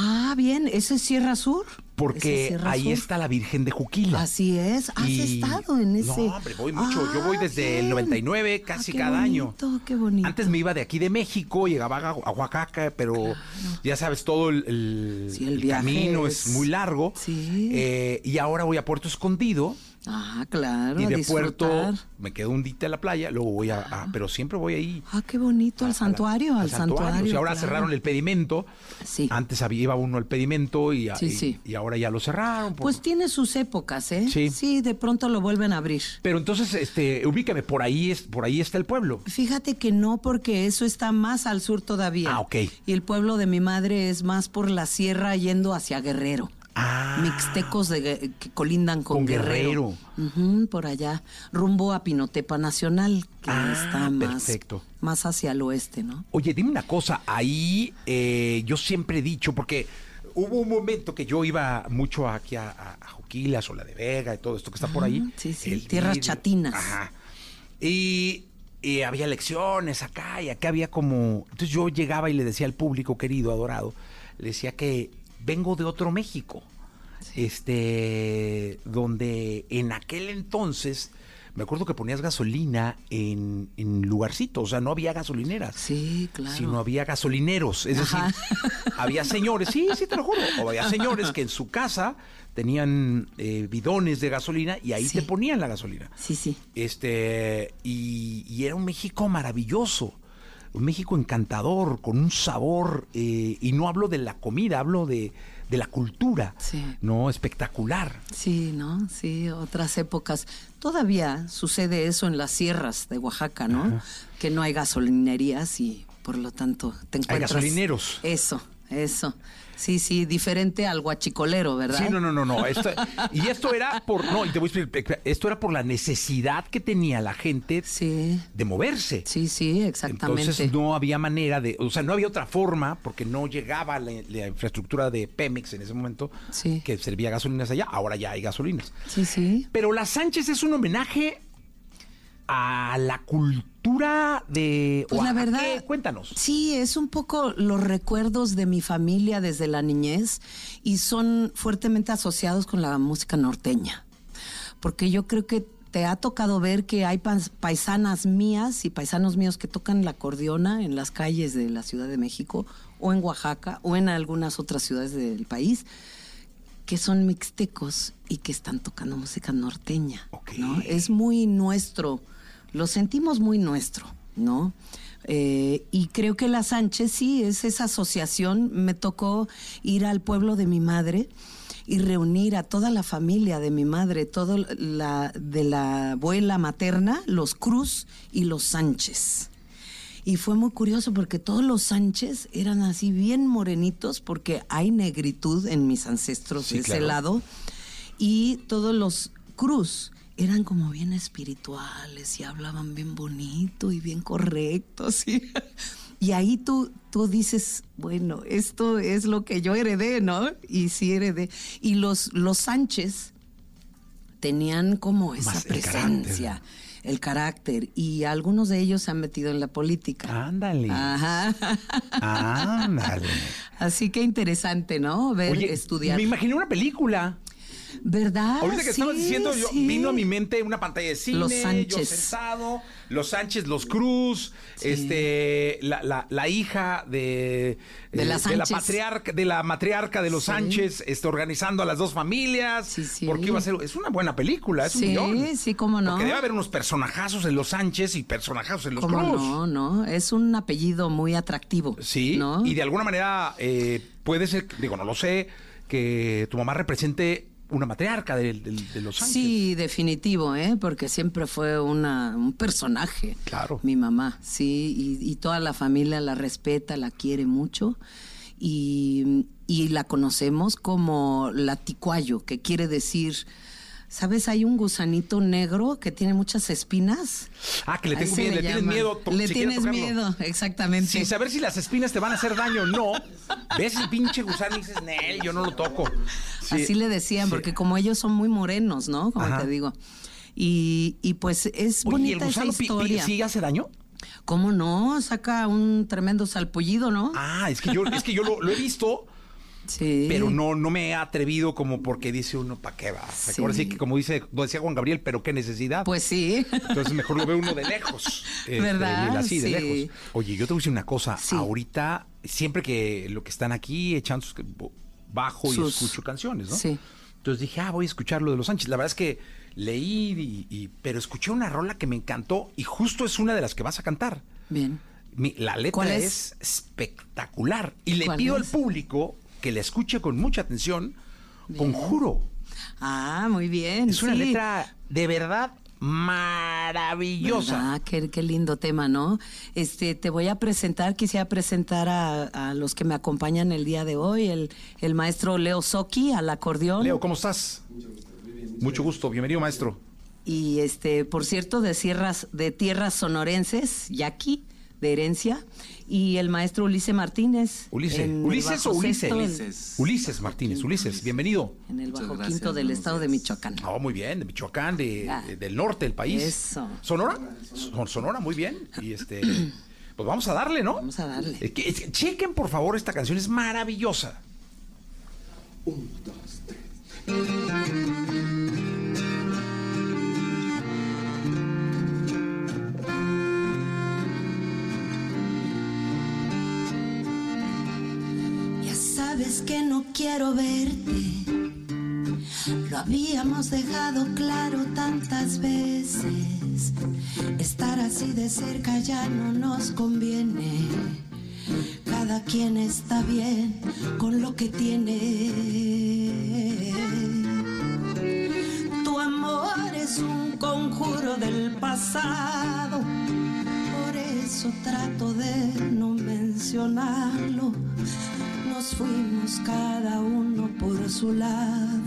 J: Ah, bien, ¿ese es Sierra Sur? ¿Ese es
D: porque
J: Sierra
D: ahí
J: Sur?
D: está la Virgen de Juquila.
J: Así es, has
D: Y-
J: estado en ese.
D: No, hombre, voy mucho. yo voy
J: Ah,
D: desde el
J: bien.
D: 99, casi
J: Ah, qué
D: cada año.
J: Qué bonito.
D: Antes me iba de aquí de México, llegaba a, Oaxaca, pero ya sabes, todo el, el-
J: Sí, el
D: el
J: viaje
D: camino
J: es-
D: es muy largo.
J: Sí.
D: Eh, y ahora voy a Puerto Escondido
J: Ah, claro,
D: y de
J: disfrutar.
D: Puerto me quedo un día en la playa, luego voy a, a- pero siempre voy ahí.
J: Ah, qué bonito, al
D: a la-
J: santuario, al santuario.
D: O sea, ahora
J: claro.
D: cerraron el pedimento.
J: Sí.
D: Antes había iba uno al pedimento y,
J: Sí,
D: y-
J: sí.
D: y ahora ya lo cerraron. por-
J: Pues tiene sus épocas, ¿eh?
D: Sí.
J: Sí, de pronto lo vuelven a abrir.
D: Pero entonces, este, ubícame, por ahí es, por ahí está el pueblo.
J: Fíjate que no, porque eso está más al sur todavía.
D: Ah, ok.
J: Y el pueblo de mi madre es más por la sierra yendo hacia Guerrero.
D: Ah.
J: Mixtecos de, que colindan con,
D: Con
J: Guerrero. Por allá, rumbo a Pinotepa Nacional, que
D: Ah,
J: está más,
D: perfecto.
J: más hacia el oeste, ¿no?
D: Oye, dime una cosa, ahí eh, yo siempre he dicho, porque hubo un momento que yo iba mucho aquí a, a, a Juquilas o la de Vega y todo esto que está por ahí.
J: Ah, sí, sí,
D: el
J: tierras chatinas.
D: Ajá. Y, y había lecciones acá y acá había como... Entonces yo llegaba y le decía al público querido, adorado, le decía que vengo de otro México. Este, donde en aquel entonces... Me acuerdo que ponías gasolina en, en lugarcitos, o sea, no había gasolineras
J: Sí, claro.
D: sino había gasolineros. Es decir, había señores, sí, sí te lo juro, o había señores que en su casa tenían eh, bidones de gasolina y ahí
J: Sí.
D: te ponían la gasolina.
J: Sí, sí.
D: Este, y, y era un México maravilloso, un México encantador, con un sabor, eh, y no hablo de la comida, hablo de, de la cultura,
J: Sí.
D: ¿no? Espectacular.
J: Sí, ¿no? Sí, otras épocas. Todavía sucede eso en las sierras de Oaxaca, ¿no? Que no hay gasolinerías y por lo tanto te encuentras...
D: gasolineros.
J: Eso, eso. Sí, sí, diferente al guachicolero, ¿verdad?
D: Sí, no, no, no, no. Esto- y esto era por, no, y te voy a explicar, esto era por la necesidad que tenía la gente
J: Sí,
D: de moverse.
J: sí, sí, exactamente.
D: Entonces no había manera de, o sea, no había otra forma, porque no llegaba la, la infraestructura de Pemex en ese momento,
J: Sí.
D: que servía gasolinas allá, ahora ya hay gasolinas.
J: Sí, sí.
D: Pero la Sánchez es un homenaje a la cultura de...
J: Pues
D: o
J: la verdad-
D: qué? Cuéntanos.
J: Sí, es un poco los recuerdos de mi familia desde la niñez y son fuertemente asociados con la música norteña. Porque yo creo que te ha tocado ver que hay paisanas mías y paisanos míos que tocan la acordeona en las calles de la Ciudad de México o en Oaxaca o en algunas otras ciudades del país que son mixtecos y que están tocando música norteña.
D: Ok.
J: ¿no? Es muy nuestro, lo sentimos muy nuestro, ¿no? Eh, y creo que la Sánchez sí es esa asociación. Me tocó ir al pueblo de mi madre y reunir a toda la familia de mi madre, todo la de la abuela materna, los Cruz y los Sánchez. Y fue muy curioso porque todos los Sánchez eran así bien morenitos porque hay negritud en mis ancestros
D: Sí,
J: de ese
D: claro.
J: lado. Y todos los Cruz eran como bien espirituales y hablaban bien bonito y bien correcto. ¿sí? Y ahí tú, tú dices, bueno, esto es lo que yo heredé, ¿no? Y sí heredé. Y los, los Sánchez tenían como esa
D: Más el
J: presencia, el carácter, y algunos de ellos se han metido en la política.
D: Ándale.
J: Ajá.
D: Ándale.
J: Así que interesante, ¿no? Ver,
D: Oye,
J: estudiar.
D: me imaginé una película.
J: ¿Verdad?
D: Ahorita que
J: Sí,
D: estabas diciendo, yo,
J: sí.
D: vino a mi mente una pantalla de cine,
J: Los
D: yo
J: Sánchez.
D: sentado, los Sánchez, los Cruz, este, la, la- la hija de,
J: De la
D: eh,
J: Sánchez.
D: patriarca, de la matriarca de los
J: Sí.
D: Sánchez, este, organizando a las dos familias.
J: Sí, sí.
D: Porque iba a ser, es una buena película, es un
J: Sí,
D: guion.
J: sí, cómo no.
D: Porque debe haber unos personajazos en los Sánchez y personajazos en los
J: ¿Cómo
D: Cruz.
J: no, no? Es un apellido muy atractivo.
D: Sí,
J: ¿no?
D: y de alguna manera eh, puede ser, digo, no lo sé, que tu mamá represente una matriarca de, de- de los Sánchez.
J: Sí, definitivo, ¿eh? Porque siempre fue una, un personaje.
D: Claro.
J: Mi mamá, sí, y, y toda la familia la respeta, la quiere mucho. Y, y la conocemos como la ticuayo, que quiere decir, ¿sabes? Hay un gusanito negro que tiene muchas espinas.
D: Ah, que le, tengo miedo, le tienes
J: llaman.
D: miedo.
J: Le tienes miedo, exactamente.
D: Sin saber si las espinas te van a hacer daño o no. Ves el pinche gusano y dices, Nel, yo no lo toco. Sí.
J: Así le decían,
D: Sí.
J: porque como ellos son muy morenos, ¿no? Como
D: Ajá.
J: te digo. Y, y pues es
D: Oye, ¿y el
J: bonita esa
D: gusano pi-
J: historia.
D: sí hace daño?
J: ¿Cómo no? Saca un tremendo salpullido, ¿no?
D: Ah, es que yo, es que yo lo, lo he visto,
J: Sí.
D: pero no, no me he atrevido como porque dice uno, ¿para qué va?
J: Sí.
D: Ahora sí que como dice, decía Juan Gabriel, pero qué necesidad.
J: Pues sí.
D: Entonces mejor lo ve uno de lejos. este,
J: ¿Verdad?
D: Así, de lejos. Oye, yo te voy a decir una cosa.
J: Sí.
D: Ahorita, siempre que lo que están aquí echando sus- bajo y escucho canciones, ¿no?
J: Sí.
D: Entonces dije, ah, voy a escuchar lo de los Sánchez. La verdad es que leí, y, y- pero escuché una rola que me encantó y justo es una de las que vas a cantar.
J: Bien.
D: Mi- la letra
J: ¿Cuál
D: es?
J: es?
D: espectacular. Y le
J: ¿Cuál
D: pido
J: es?
D: al público que la escuche con mucha atención. Conjuro.
J: Ah, muy bien.
D: Es una letra de verdad maravillosa.
J: ¿Verdad? Qué, qué lindo tema, ¿no? Este, te voy a presentar, quisiera presentar a, a los que me acompañan el día de hoy, el, el maestro Leo Soki al acordeón.
D: Leo, ¿cómo estás? Mucho gusto, bienvenido maestro.
J: Y este, por cierto, de sierras, de tierras sonorenses, Yaqui, de herencia, y el maestro Ulises Martínez.
D: Ulises, Ulises o Ulises?
J: sexto,
D: Ulises. Martínez, Ulises, bienvenido.
J: En el bajo quinto del estado de Michoacán.
D: Oh, muy bien, de Michoacán, de,
J: Ah.
D: de- del norte del país.
J: Eso.
D: ¿Sonora? Son- Sonora, muy bien. Y este, pues vamos a darle, ¿no?
J: Vamos a darle.
D: Eh, que- chequen, por favor, esta canción, es maravillosa.
H: Ya sabes que no quiero verte. Lo habíamos dejado claro tantas veces. Estar así de cerca ya no nos conviene. Cada quien está bien con lo que tiene. Tu amor es un conjuro del pasado. Eso trato de no mencionarlo. Nos fuimos cada uno por su lado.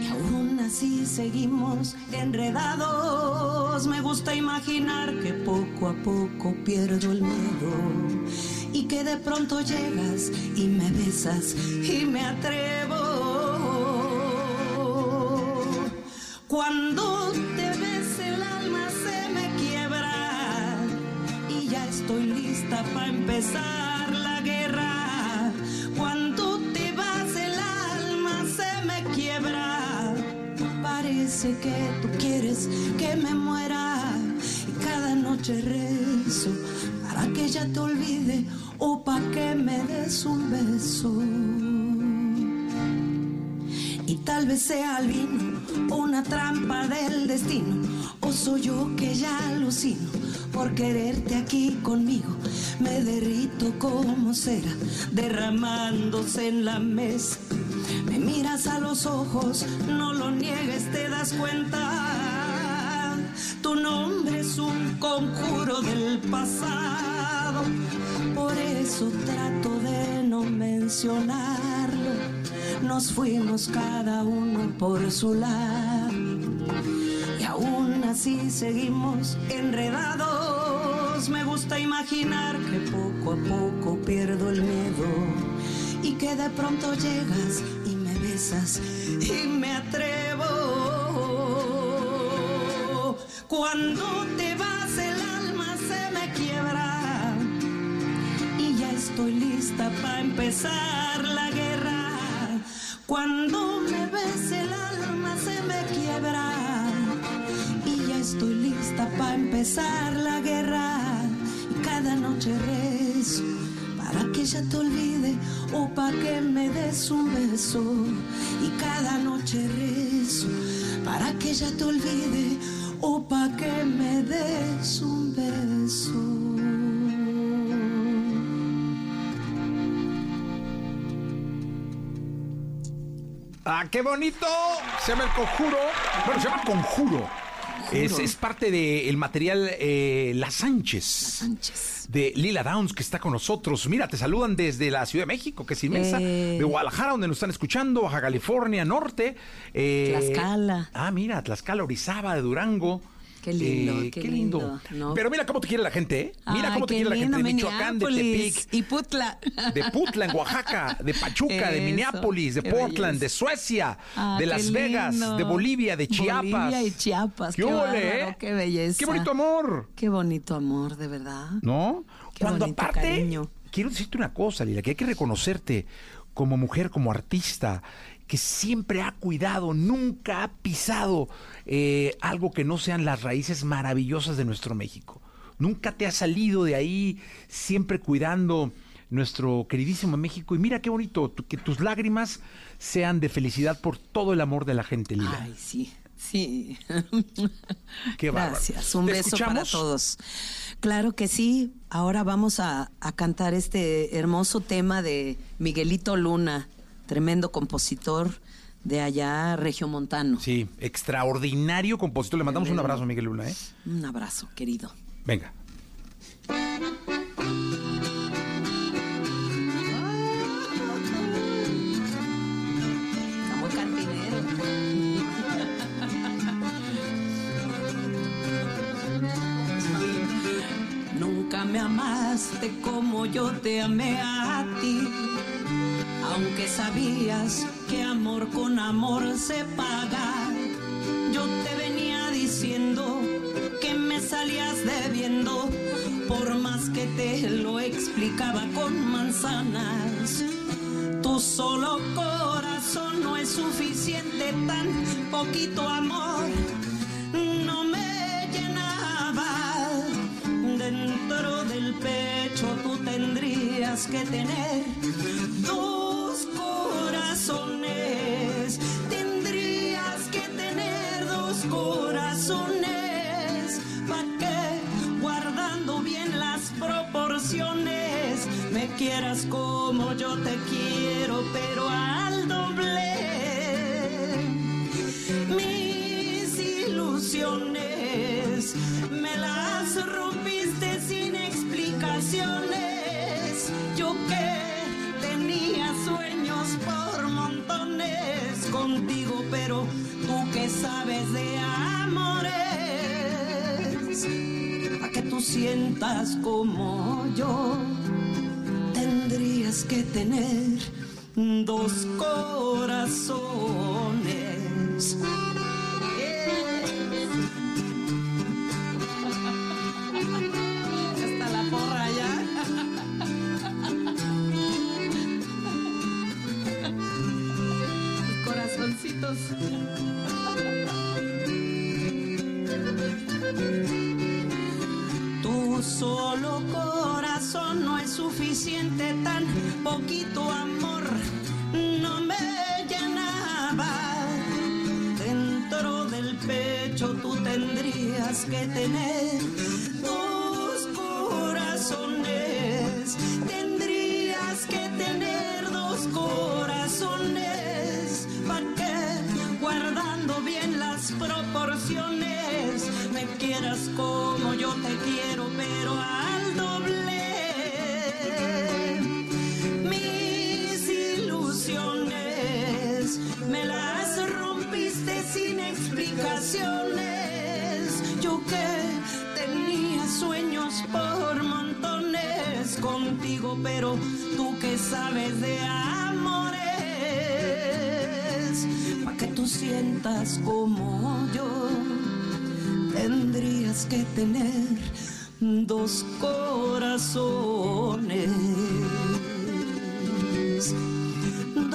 H: Y aún así seguimos enredados. Me gusta imaginar que poco a poco pierdo el miedo. Y que de pronto llegas y me besas y me atrevo. Para empezar la guerra. Cuando te vas el alma se me quiebra. Parece que tú quieres que me muera y cada noche rezo para que ya te olvide o para que me des un beso. Y tal vez sea el vino una trampa del destino. Soy yo que ya alucino por quererte aquí conmigo. Me derrito como cera derramándose en la mesa. Me miras a los ojos, no lo niegues, te das cuenta. Tu nombre es un conjuro del pasado. Por eso trato de no mencionarlo. Nos fuimos cada uno por su lado. Así seguimos enredados. Me gusta imaginar que poco a poco pierdo el miedo. Y que de pronto llegas y me besas y me atrevo. Cuando te vas el alma se me quiebra y ya estoy lista para empezar la guerra. Cuando me ves el alma se me quiebra estoy lista para empezar la guerra. Y cada noche rezo para que ya te olvide o para que me des un beso. Y cada noche rezo para que ya te olvide o para que me des un beso.
D: ¡Ah, qué bonito! Se llama El Conjuro. Bueno, se llama Conjuro. Es, es parte del material eh, La Sánchez.
J: Sánchez.
D: De Lila Downs, que está con nosotros. Mira, te saludan desde la Ciudad de México, que es inmensa.
J: Eh.
D: De Guadalajara, donde nos están escuchando. Baja California Norte. eh,
J: Tlaxcala.
D: Ah, mira, Tlaxcala, Orizaba, de Durango.
H: Qué lindo,
D: Eh,
H: qué,
D: qué lindo.
H: lindo. ¿no?
D: Pero mira cómo te quiere la gente, ¿eh? Mira cómo te quiere la gente de Michoacán, de Tepic,
H: Y Putla.
D: de Putla, en Oaxaca, de Pachuca, de Minneapolis, de Portland,
H: belleza.
D: de Suecia,
H: Ah,
D: de Las Vegas,
H: lindo.
D: de Bolivia, de Chiapas.
H: Bolivia y Chiapas.
D: ¡Qué
H: Qué, bárbaro,
D: eh!
H: qué belleza.
D: ¡Qué bonito amor!
H: Qué bonito amor, de verdad.
D: ¿No?
H: Qué
D: Cuando
H: bonito
D: aparte,
H: cariño.
D: quiero decirte una cosa, Lila, que hay que reconocerte como mujer, como artista, que siempre ha cuidado, nunca ha pisado eh, algo que no sean las raíces maravillosas de nuestro México. Nunca te has salido de ahí, siempre cuidando nuestro queridísimo México. Y mira qué bonito, que tus lágrimas sean de felicidad por todo el amor de la gente, Lila.
H: Ay, sí, sí.
D: Qué.
H: Gracias, un
D: ¿Te
H: beso para todos. Claro que sí. Ahora vamos a, a cantar este hermoso tema de Miguelito Luna, tremendo compositor de allá, Regiomontano.
D: Sí, extraordinario compositor. Le mandamos un abrazo a Miguel Luna, ¿eh?
H: Un abrazo, querido.
D: Venga.
H: Nunca me amaste como yo te amé. Aunque sabías que amor con amor se paga. Yo te venía diciendo que me salías debiendo. Por más que te lo explicaba con manzanas. Tu solo corazón no es suficiente, tan poquito amor no me llenaba. Dentro del pecho tú tendrías que tener quieras como yo te quiero, pero al doble mis ilusiones me las rompiste sin explicaciones. Yo que tenía sueños por montones contigo, pero tú que sabes de amores, a que tú sientas como yo, que tener dos corazones. Está la porra ya. Corazoncitos. Tu solo no es suficiente, tan poquito amor no me llenaba. Dentro del pecho tú tendrías que tener como yo, tendrías que tener dos corazones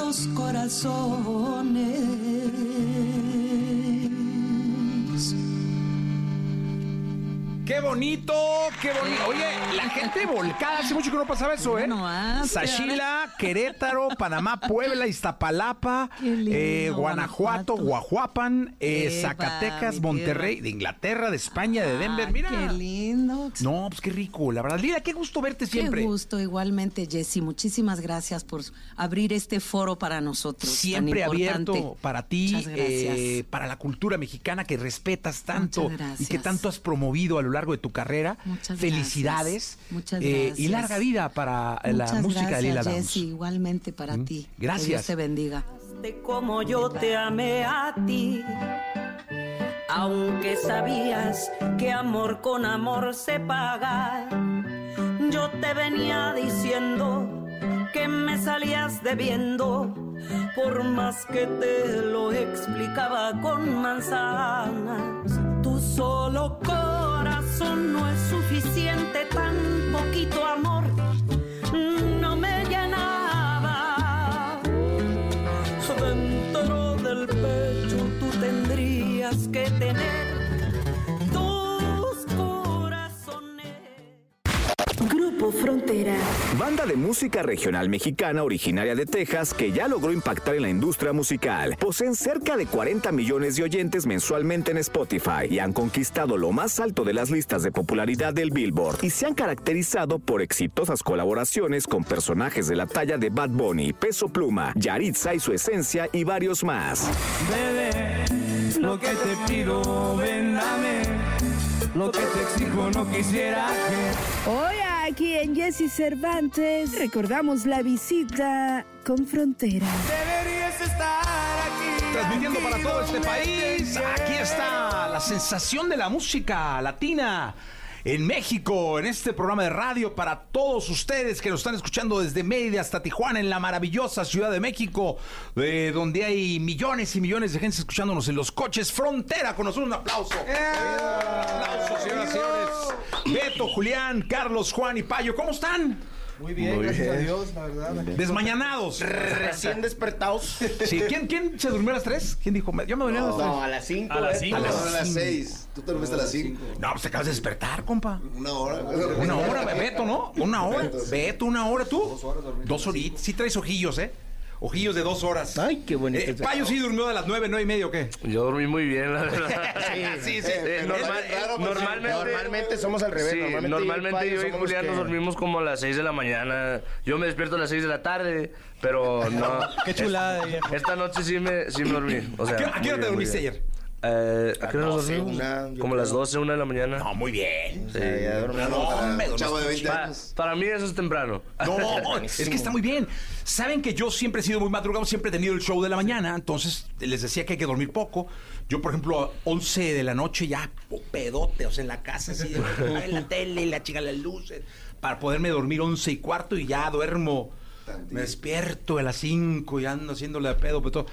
H: dos corazones.
D: ¡Qué bonito! ¡Qué bonito! Oye, la gente volcada, hace mucho que no pasaba eso, ¿eh?
H: nomás,
D: Sachila, Querétaro, Panamá, Puebla, Iztapalapa,
H: lindo,
D: eh, Guanajuato,
H: Guanajuato.
D: Guajuapan, eh, Zacatecas, Monterrey, de Inglaterra, de España, de Denver. Mira.
H: Qué lindo.
D: No, pues qué rico, la verdad. Lila, qué gusto verte siempre.
H: Qué gusto, igualmente, Jessy. Muchísimas gracias por abrir este foro para nosotros. tan
D: Siempre abierto para ti,
H: gracias.
D: eh, para la cultura mexicana que respetas tanto y
H: gracias.
D: que tanto has promovido a lo largo de tu carrera.
H: Muchas
D: Felicidades.
H: gracias. Muchas
D: eh, y
H: gracias.
D: larga vida para la música
H: gracias,
D: de Lila Downs.
H: Igualmente para
D: Mm,
H: ti. Que
D: gracias.
H: Dios te bendiga. Como yo te amé a ti. Aunque sabías que amor con amor se paga, yo te venía diciendo que me salías debiendo, por más que te lo explicaba con manzanas. Tu solo corazón no es suficiente, tan poquito amor tendrías que tener
I: Grupo Frontera. Banda de música regional mexicana originaria de Texas que ya logró impactar en la industria musical. Poseen cerca de 40 millones de oyentes mensualmente en Spotify y han conquistado lo más alto de las listas de popularidad del Billboard y se han caracterizado por exitosas colaboraciones con personajes de la talla de Bad Bunny, Peso Pluma, Yaritza y su esencia y varios más.
K: Bebé, lo que te pido, ven dame. Lo que te exijo no quisiera que.
L: Hoy aquí en Jesse Cervantes recordamos la visita con Frontera.
K: Deberías estar aquí.
D: Transmitiendo para todo este país, aquí está la sensación de la música latina en México, en este programa de radio para todos ustedes que nos están escuchando desde Mérida hasta Tijuana, en la maravillosa Ciudad de México, de donde hay millones y millones de gente escuchándonos en los coches. Frontera, con nosotros un aplauso. Un aplauso, señoras y señores. Beto, Julián, Carlos, Juan y Payo, ¿cómo están?
M: Muy bien,
D: Muy
M: gracias
D: bien.
M: a Dios, la verdad.
D: Desmañanados.
M: Recién despertados.
D: Sí, ¿quién, ¿Quién se durmió a las 3? ¿Quién dijo? Yo me dormí a las 3.
M: No, a las 5.
D: A las cinco.
M: A
D: No, a
M: las
D: las
M: 6.
C: Tú te dormiste a las 5.
D: No, pues te acabas de despertar, compa.
C: Una hora.
D: Una hora, Beto, ¿no? Una hora.
C: Beto,
D: una hora, ¿tú? Dos horas Dos horitas. Sí traes ojillos, ¿eh? Ojillos de dos horas.
M: Ay, qué bonito.
D: Eh, Payo sí durmió de las nueve, nueve y media, ¿o qué?
N: Yo dormí muy bien, la verdad.
D: Sí, sí.
N: Eh, normal-
M: raro, porque
N: normalmente,
M: normalmente somos al revés,
N: Sí,
M: normalmente
N: normalmente,
M: yo y
N: Julián
M: que-
N: nos dormimos como a las 6 de la mañana. Yo me despierto a las 6 de la tarde, pero no.
M: Qué chulada, viejo.
N: Esta noche sí me, sí me dormí. O sea,
D: ¿A qué, a qué hora te dormiste ayer?
N: Eh, ¿A qué hora nos
M: 12,
N: dormimos?
M: una, yo
N: como
M: creo.
N: las 12, 1 de la mañana.
D: No, muy bien.
N: Sí.
M: ya dormimos.
D: No, hombre,
C: Un chavo de 20
N: Pa-
C: años.
N: para mí eso es temprano.
D: No, es que está muy bien. Saben que yo siempre he sido muy madrugado, siempre he tenido el show de la mañana, entonces les decía que hay que dormir poco. Yo, por ejemplo, a 11 de la noche ya oh, pedote, o sea, en la casa, así, en la tele, la chica, las luces, para poderme dormir 11 y cuarto y ya duermo. Me despierto a las 5 y ando haciéndole de pedo, pero todo,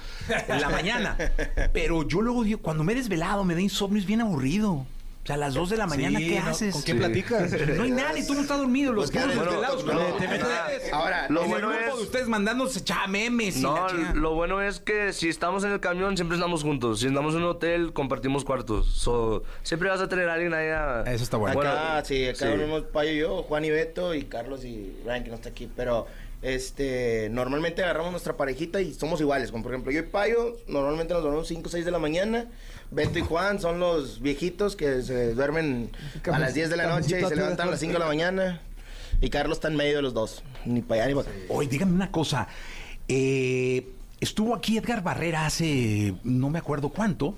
D: en la mañana. Pero yo luego, digo, cuando me he desvelado, me da insomnio, es bien aburrido. O sea, a las 2 de la mañana,
M: Sí,
D: ¿qué
M: ¿no?
D: haces?
M: ¿Con quién platicas?
D: No hay nadie, tú no estás dormido. Los
C: Pues, bueno,
D: desvelados,
C: no,
D: cuando te
C: no,
D: metes
M: Ahora,
N: Lo
D: en
N: bueno
D: el grupo
N: es-
D: de ustedes mandándose echar memes y
N: No, lo bueno es que si estamos en el camión siempre estamos juntos. Si estamos en un hotel compartimos cuartos. So, siempre vas a tener a alguien ahí. a-
D: Eso está bueno.
M: Acá, sí, acá
N: sí.
M: dormimos Payo y yo, Juan y Beto y Carlos y Ryan que no está aquí, pero este normalmente agarramos nuestra parejita y somos iguales, como por ejemplo yo y Payo normalmente nos dormimos 5 o 6 de la mañana, Beto y Juan son los viejitos que se duermen a las 10 de la noche y se levantan a las 5 de la mañana y Carlos está en medio de los dos, ni para allá ni para acá.
D: Oye, dígame una cosa. Eh, estuvo aquí Edgar Barrera hace no me acuerdo cuánto.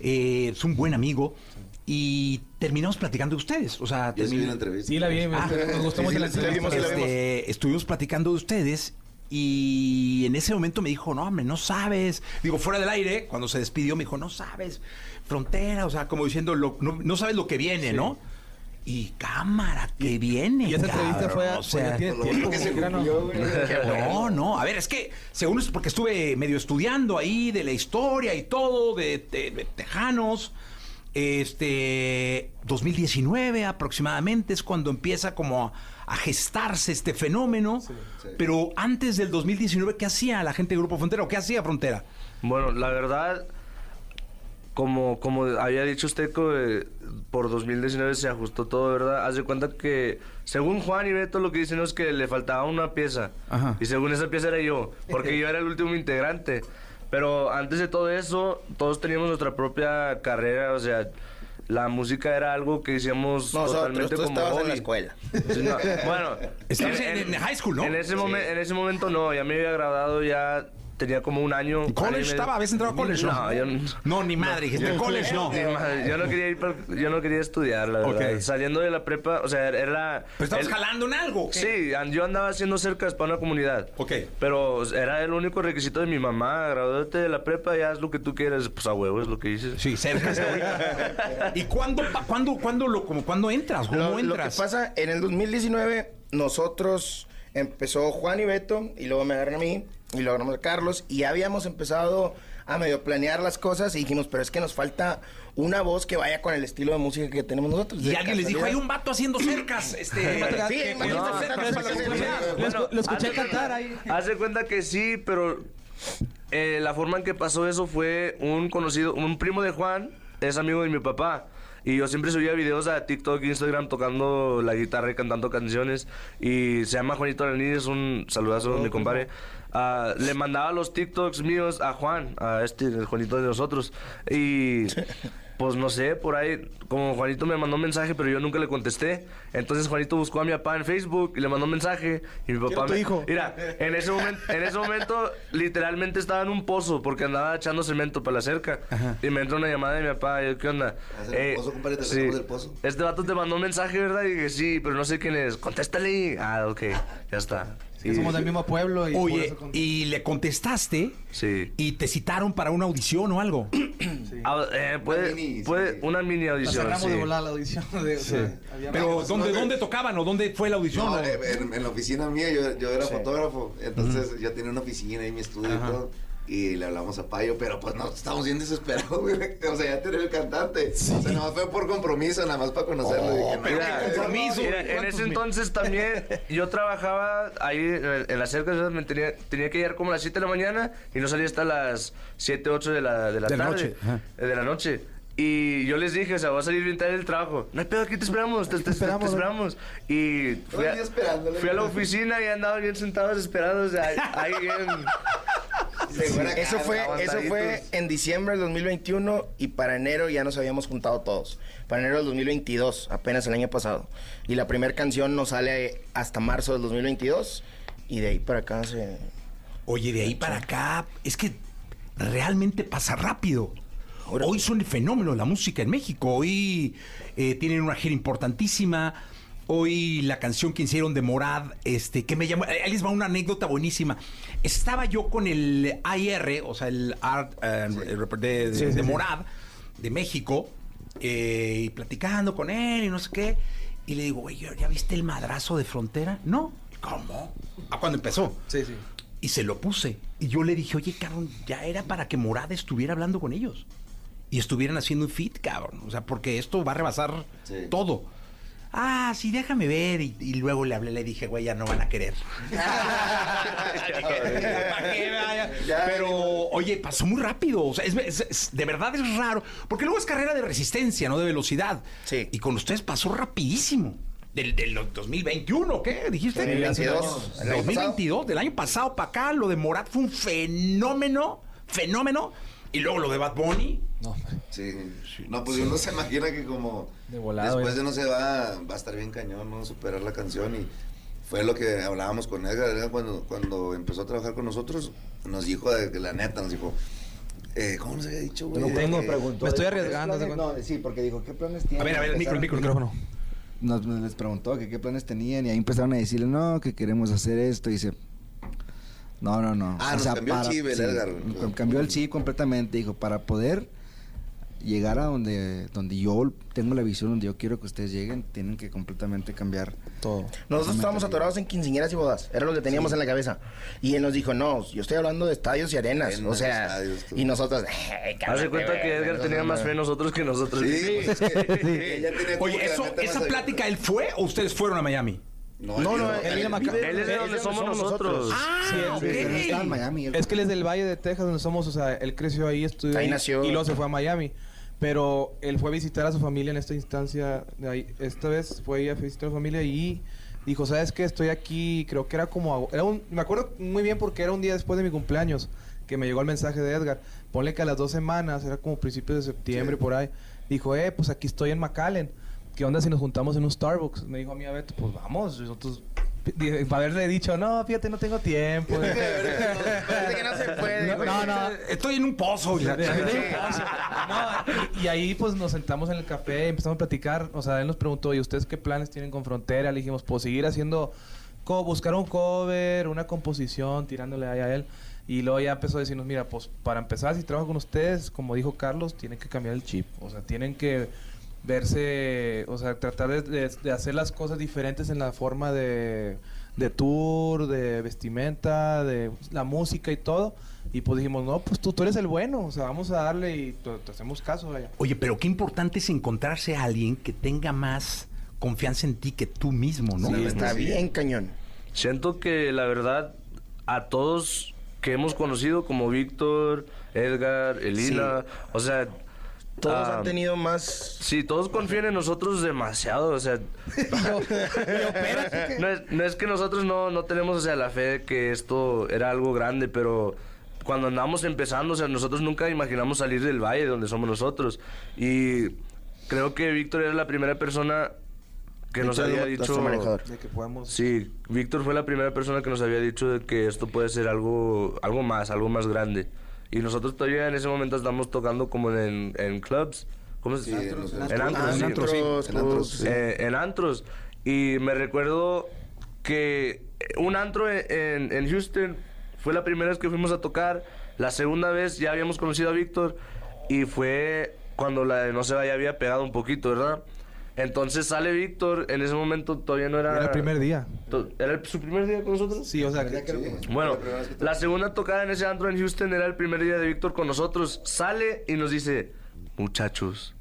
D: Eh, es un buen amigo. Y terminamos platicando de ustedes. O sea,
C: vi
D: termin-
C: la entrevista.
O: Sí, la vi,
D: Ah,
O: nos gustó
C: sí,
O: mucho
C: sí,
O: la entrevista.
D: Este, estuvimos platicando de ustedes y en ese momento me dijo, no, hombre, no sabes. Digo, fuera del aire, cuando se despidió, me dijo, no sabes, frontera, o sea, como diciendo, lo- no, no sabes lo que viene, ¿no? Y cámara, que viene.
O: Y esa entrevista fue,
D: o
O: fue ya
D: sea,
O: tiene tiempo.
C: que se cumplió,
D: no, no, a ver, es que según es porque estuve medio estudiando ahí de la historia y todo, de, de- de Tejanos. Este 2019 aproximadamente es cuando empieza como a, gestarse este fenómeno. Pero antes del 2019, ¿qué hacía la gente de Grupo Frontera o qué hacía Frontera?
N: Bueno, la verdad, como, como había dicho usted, que por 2019 se ajustó todo, ¿verdad? Haz de cuenta que, según Juan y Beto, lo que dicen es que le faltaba una pieza.
D: Ajá.
N: Y según esa pieza era yo, porque yo era el último integrante. Pero antes de todo eso, todos teníamos nuestra propia carrera, o sea, la música era algo que hacíamos
M: Nosotros,
N: totalmente
M: tú
N: como
M: estabas en la escuela.
N: Sí, no, bueno,
D: Estabas en- en high school, ¿no?
N: En ese, momen- en ese momento no, ya me había graduado ya tenía como un año.
D: ¿College estaba? ¿Habías entrado a college?
N: No, yo no.
D: No, ni madre, dijiste,
N: yo-
D: college no.
N: Ni madre, Yo no quería ir, para- yo no quería estudiar, la verdad. Saliendo de la prepa, o sea, era...
D: ¿Pero estabas
N: el-
D: jalando en algo?
N: Sí, yo andaba haciendo cercas para una comunidad.
D: Ok.
N: Pero era el único requisito de mi mamá. Graduate de la prepa y haz lo que tú quieras. Pues a huevo es lo que dices.
D: Sí, cercas ahorita. ¿Y cuándo, pa- cuándo, cuándo, lo, como, cuándo entras? ¿Cómo
M: Lo, lo que
D: entras?
M: pasa, en el 2019, nosotros empezó Juan y Beto, y luego me agarran a mí, y a Carlos, y habíamos empezado a medio planear las cosas, y dijimos, pero es que nos falta una voz que vaya con el estilo de música que tenemos nosotros.
D: y alguien les dijo, hay un vato haciendo cercas. Este,
M: Sí,
O: lo escuché
N: haz de
O: cantar
N: cuenta-
O: ahí.
N: Haz de cuenta que sí, pero eh, la forma en que pasó eso fue un conocido, un primo de Juan, es amigo de mi papá. Y yo siempre subía videos a TikTok Instagram tocando la guitarra y cantando canciones. Y se llama Juanito Alanís, es un saludazo, mi compadre. Ah, le mandaba los TikToks míos a Juan, a este, el Juanito de nosotros. Y pues no sé, por ahí, como Juanito me mandó un mensaje, pero yo nunca le contesté. Entonces Juanito buscó a mi papá en Facebook y le mandó un mensaje. Y mi papá me.
O: hijo.
N: Mira, en ese momento, en ese momento, literalmente estaba en un pozo porque andaba echando cemento para la cerca. Y me entró una llamada de mi papá. y yo, ¿qué onda?
C: El pozo, compadre, te sacamos del pozo.
N: Este vato te mandó un mensaje, ¿verdad? Y dije, sí, pero no sé quién es. Contéstale. Ah, ok, ya está.
O: Que somos del mismo pueblo y por
D: Oye,
O: eso con-
D: y le contestaste
N: Sí.
D: y te citaron para una audición o algo.
N: Ah, eh, puede,
C: mini,
N: puede,
C: sí.
N: una mini audición. sí.
O: de volada la audición. De, o sea, había-
D: Pero, ¿dónde, ¿dónde tocaban o dónde fue la audición?
C: No,
D: o-
C: en, en la oficina mía yo, yo era fotógrafo, entonces yo tenía una oficina y mi estudio y todo. Y le hablamos a Payo, pero pues no, estábamos bien desesperados, güey. O sea, ya tenía el cantante. O sea, nada más fue por compromiso, nada más para conocerlo. y dije, no,
D: pero
N: Mira,
D: qué compromiso.
N: mira, en
D: ¿Cuántos
N: ese
D: mil?
N: entonces también yo trabajaba ahí en, en las cercas, ¿sabes? me tenía, tenía que llegar como a las 7 de la mañana y no salía hasta las 7, 8 de la, de la
D: De la
N: tarde.
D: noche,
N: eh, de la noche. Y yo les dije, o sea, voy a salir bien tarde del trabajo. No hay pedo, aquí te esperamos, te, te- te
O: esperamos,
N: esperamos. Y fui a,
C: el
N: fui a la oficina y andaban bien sentados esperados ahí, ahí bien...
C: Segura
M: Eso fue, eso fue
N: aguantaditos.
M: en diciembre del 2021 y para enero ya nos habíamos juntado todos. Para enero del 2022, apenas el año pasado. Y la primera canción nos sale hasta marzo del 2022 y de ahí para acá se...
D: Oye, de ahí para acá, es que realmente pasa rápido. Hoy son el fenómeno la música en México. Hoy eh, tienen una gira importantísima. Hoy la canción que hicieron de Morad, este, que me llamó. Ahí les va una anécdota buenísima. Estaba yo con el AIR, o sea, el Art eh, de, de- de Morad, de México, eh, y platicando con él y no sé qué. Y le digo, güey, ¿ya viste el madrazo de frontera? No. ¿Cómo? ¿A cuándo empezó?
O: Sí, sí.
D: Y se lo puse. Y yo le dije, oye, cabrón, ya era para que Morada estuviera hablando con ellos. Y estuvieran haciendo un fit, cabrón. O sea, porque esto va a rebasar
C: Sí.
D: todo. Ah, sí, déjame ver. Y, y luego le hablé, le dije, güey, ya no van a querer. Pero, oye, pasó muy rápido. O sea, es- es- es- de verdad es raro. Porque luego es carrera de resistencia, no de velocidad.
M: Sí.
D: Y con ustedes pasó rapidísimo. Del, del 2021, ¿qué? ¿Dijiste?
M: 2022, el año
D: 2022, del año pasado para acá, lo de Morat fue un fenómeno, fenómeno. Y luego lo de Bad Bunny.
O: No,
C: Sí. No, pues uno se imagina que como
O: De volado,
C: después de no se va, va a estar bien cañón, ¿no? Superar la canción y fue lo que hablábamos con Edgar, Edgar cuando, cuando empezó a trabajar con nosotros, nos dijo, de que la neta, nos dijo, eh, ¿cómo nos había dicho, güey?
O: No tengo pregunta. Me estoy arriesgando,
P: ¿Qué
O: ¿se
P: planes- No, sí, porque dijo, ¿qué planes tienen?
D: A ver, a ver, el micro, el micro, el micrófono.
P: Nos, nos les preguntó que qué planes tenían y ahí empezaron a decirle, no, que queremos hacer esto. Y dice, no, no, no.
C: Ah, nos cambió el chip el Edgar,
P: Cambió el chip completamente. Dijo, para poder llegar a donde, donde yo tengo la visión, donde yo quiero que ustedes lleguen, tienen que completamente cambiar
O: todo.
M: Nosotros estábamos atorados en quinceañeras y bodas. Era lo que teníamos en la cabeza. Y él nos dijo, no, yo estoy hablando de estadios y arenas.
C: Arenas,
M: o sea,
C: estadios,
M: y nosotros...
N: Haz de cuenta que Edgar tenía más fe en nosotros que nosotros.
C: Sí, pues es que ella tenía como
D: Oye, eso, ¿esa plática él fue o ustedes fueron a Miami?
C: No,
M: No, no,
C: él-
N: es de donde somos nosotros.
D: Ah,
O: Sí,
P: en Miami.
O: Es que él es del Valle de Texas, donde somos, o sea, él creció ahí, estudió
M: Ahí
O: ahí,
M: nació.
O: y luego se fue a Miami. Pero él fue a visitar a su familia en esta instancia, de ahí, esta vez fue ahí a visitar a su familia y dijo, ¿sabes qué? Estoy aquí, creo que era como... Era un, me acuerdo muy bien porque era un día después de mi cumpleaños que me llegó el mensaje de Edgar. Ponle que a las dos semanas, era como principios de septiembre, por ahí. Dijo, eh, pues aquí estoy en McAllen. ¿Qué onda si nos juntamos en un Starbucks? Me dijo a mí, a Beto, pues vamos. Nosotros para haberle dicho, no, fíjate, no tengo tiempo.
M: Parece que no se puede,
O: No, no, no.
D: Estoy en un pozo.
O: Sí, No, y, y ahí pues nos sentamos en el café y empezamos a platicar. O sea, él nos preguntó, ¿y ustedes qué planes tienen con Frontera? Le dijimos, pues seguir haciendo, co- buscar un cover, una composición, tirándole ahí a él. Y luego ya empezó a decirnos, mira, pues para empezar, si trabajo con ustedes, como dijo Carlos, tienen que cambiar el chip. O sea, tienen que verse, o sea, tratar de, de- de hacer las cosas diferentes en la forma de, de tour, de vestimenta, de la música y todo. Y pues dijimos, no, pues tú, tú eres el bueno, o sea, vamos a darle y te, te hacemos caso, vaya.
D: Oye, pero qué importante es encontrarse a alguien que tenga más confianza en ti que tú mismo, ¿no?
M: Sí, está bien cañón.
N: Siento que la verdad a todos que hemos conocido como Víctor, Edgar, Elina, o sea,
M: Todos
N: ah,
M: han tenido más.
N: Sí, todos confían en nosotros demasiado, o sea. no, es, no es que nosotros no, no tenemos, o sea, la fe de que esto era algo grande, pero cuando andamos empezando, o sea, nosotros nunca imaginamos salir del valle donde somos nosotros. Y creo que Víctor era la primera persona que nos había dicho.
M: manejador.
O: De que.
N: Sí, Víctor fue la primera persona que nos había dicho de que esto puede ser algo, algo más, algo más grande. Y nosotros todavía en ese momento estamos tocando como en, en clubs. ¿Cómo se
C: Sí,
N: dice?
C: en los-
N: En
C: antros,
N: antros, sí.
C: antros, sí. En antros, sí.
N: Eh, en antros. Y me recuerdo que un antro en, en- en Houston fue la primera vez que fuimos a tocar. La segunda vez ya habíamos conocido a Víctor y fue cuando la de No se vaya había pegado un poquito, ¿verdad? Entonces sale Víctor, en ese momento todavía no era...
O: Era el primer día.
N: ¿Era el- su primer día con nosotros?
O: Sí, o sea, que,
N: Bueno, la segunda tocada en ese antro en Houston era el primer día de Víctor con nosotros. Sale y nos dice, muchachos,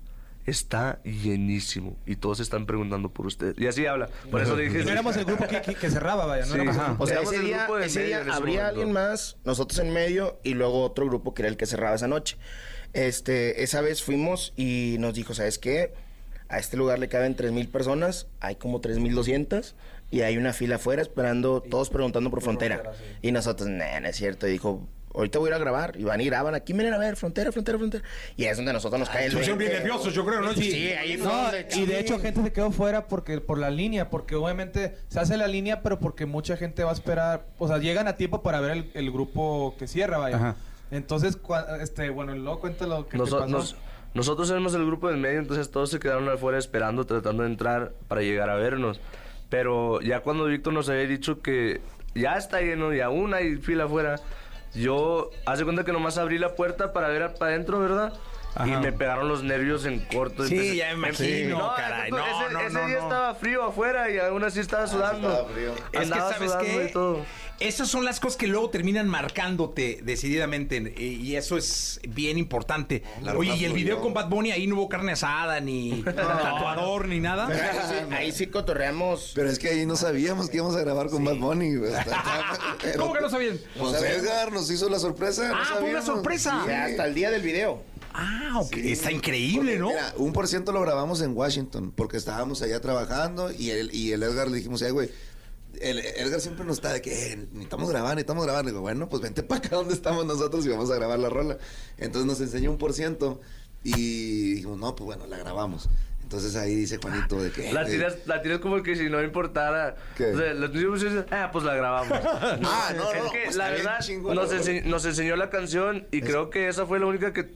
N: está llenísimo. Y todos están preguntando por ustedes. Y así habla. Por eso le dije...
O: No éramos el grupo que, que- que cerraba, vaya. No
N: Sí.
O: éramos.
M: O sea,
N: Éramos
M: ese
N: el
M: día,
N: grupo de
M: ese
N: medio
M: día
N: ese
M: habría
N: momento.
M: alguien más, nosotros en medio y luego otro grupo que era el que cerraba esa noche. Este, esa vez fuimos y nos dijo, ¿sabes qué? A este lugar le caben 3.000 personas, hay como 3.200 y hay una fila afuera esperando, todos preguntando por frontera. Y nosotros, nah, no es cierto. Y dijo, ahorita voy a ir a grabar. Y van y graban, aquí miren a ver, frontera, frontera, frontera. Y es donde nosotros nos cae el
D: pusieron bien
M: 20.
D: nerviosos, yo creo, ¿no?
M: Sí, ahí fue
O: No,
M: donde-
O: y de hecho gente se quedó fuera porque por la línea, porque obviamente se hace la línea, pero porque mucha gente va a esperar, o sea, llegan a tiempo para ver el, el grupo que cierra, vaya.
D: Ajá.
O: Entonces, cua- este, bueno, luego cuenta lo que,
N: Noso-
O: pasó.
N: nos- nosotros éramos el grupo del medio, entonces todos se quedaron afuera esperando, tratando de entrar para llegar a vernos. Pero ya cuando Víctor nos había dicho que ya está lleno y aún hay fila afuera, yo hace cuenta que nomás abrí la puerta para ver para adentro, ¿verdad? Y me pegaron los nervios en corto.
D: Sí,
N: Empecé-
D: ya me imagino,
N: No,
D: caray.
N: ese-
D: No,
N: ese,
D: no,
N: ese
D: no,
N: día
D: no.
N: estaba frío afuera y aún así estaba sudando.
C: estaba frío.
D: Es que,
N: Andaba
D: ¿sabes
N: sudando
D: qué?
N: y todo.
D: Esas son las cosas que luego terminan marcándote decididamente eh, y eso es bien importante.
C: La
D: Oye, ¿y el video con Bad Bunny ahí no hubo carne asada, ni tatuador, ni nada?
M: Pero ahí sí- ahí sí cotorreamos.
C: Pero es que ahí no sabíamos que íbamos a grabar con Bad Bunny.
D: ¿Cómo que no sabían?
C: Pues Edgar nos hizo la sorpresa. no
D: Ah, fue una sorpresa.
M: O sea, hasta el día del video.
D: Ah, ok. Está increíble, ¿no?
C: Mira, un por ciento lo grabamos en Washington porque estábamos allá trabajando y el, y el Edgar le dijimos, eh, güey. El Edgar siempre nos está de que eh, necesitamos grabar, necesitamos grabar. Le digo, bueno, pues vente para acá donde estamos nosotros y vamos a grabar la rola. Entonces nos enseñó un por ciento y dijimos, no, pues bueno, la grabamos. Entonces ahí dice Juanito de que.
N: La
C: eh,
N: tiras, la tiras como que si no importara.
C: ¿Qué?
N: O sea, tuya es, ah, pues la grabamos.
C: Ah, no,
N: es
C: no,
N: que
C: pues
N: la verdad ense- nos enseñó la canción y creo que esa fue la única que.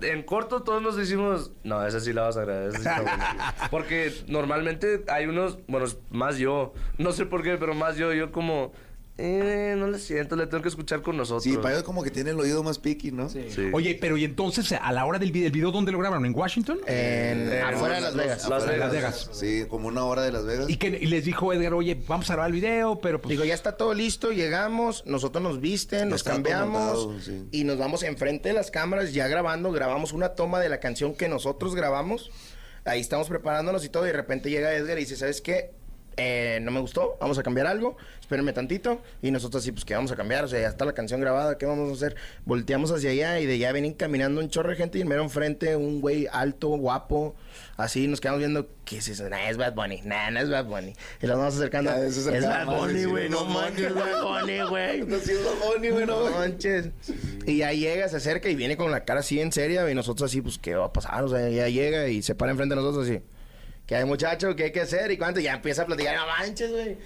N: En corto todos nos decimos, no, esa sí la vas a esa sí está buena". Porque normalmente hay unos, bueno, más yo, no sé por qué, pero más yo, yo como, eh, no le siento, le tengo que escuchar con nosotros.
C: Sí, Payo como que tiene el oído más piqui, ¿no?
N: Sí.
D: Oye, pero y entonces a la hora del video, ¿el video dónde lo grabaron? ¿En Washington?
M: En,
N: Eh,
M: afuera de Las Vegas.
N: Las
C: Afuera de
D: Las Vegas.
C: Sí, como una hora de Las Vegas.
D: Y, que, y les dijo Edgar, oye, vamos a grabar el video, pero pues...
M: Digo, ya está todo listo, llegamos, nosotros nos visten, nos cambiamos
C: montado, sí.
M: y nos vamos enfrente de las cámaras ya grabando, grabamos una toma de la canción que nosotros grabamos. Ahí estamos preparándonos y todo y de repente llega Edgar y dice, ¿sabes qué? Eh, no me gustó, vamos a cambiar algo, espérenme tantito. Y nosotros así, pues, ¿qué vamos a cambiar? O sea, ya está la canción grabada, ¿qué vamos a hacer? Volteamos hacia allá y de allá vienen caminando un chorro de gente y mero enfrente un güey alto, guapo. Así nos quedamos viendo, ¿qué es eso? Nah, es Bad Bunny, nah, no es Bad Bunny. Y nos vamos acercando, es Bad Bunny, güey, no manches, es Bad Bunny, güey.
C: No, es Bad Bunny, güey, no.
M: No manches. Y ya llega, se acerca y viene con la cara así en seria y nosotros así, pues, ¿qué va a pasar? O sea, ya llega y se para enfrente de nosotros así. Que hay muchacho, que hay que hacer y cuánto. Ya empieza a platicar, no manches, güey.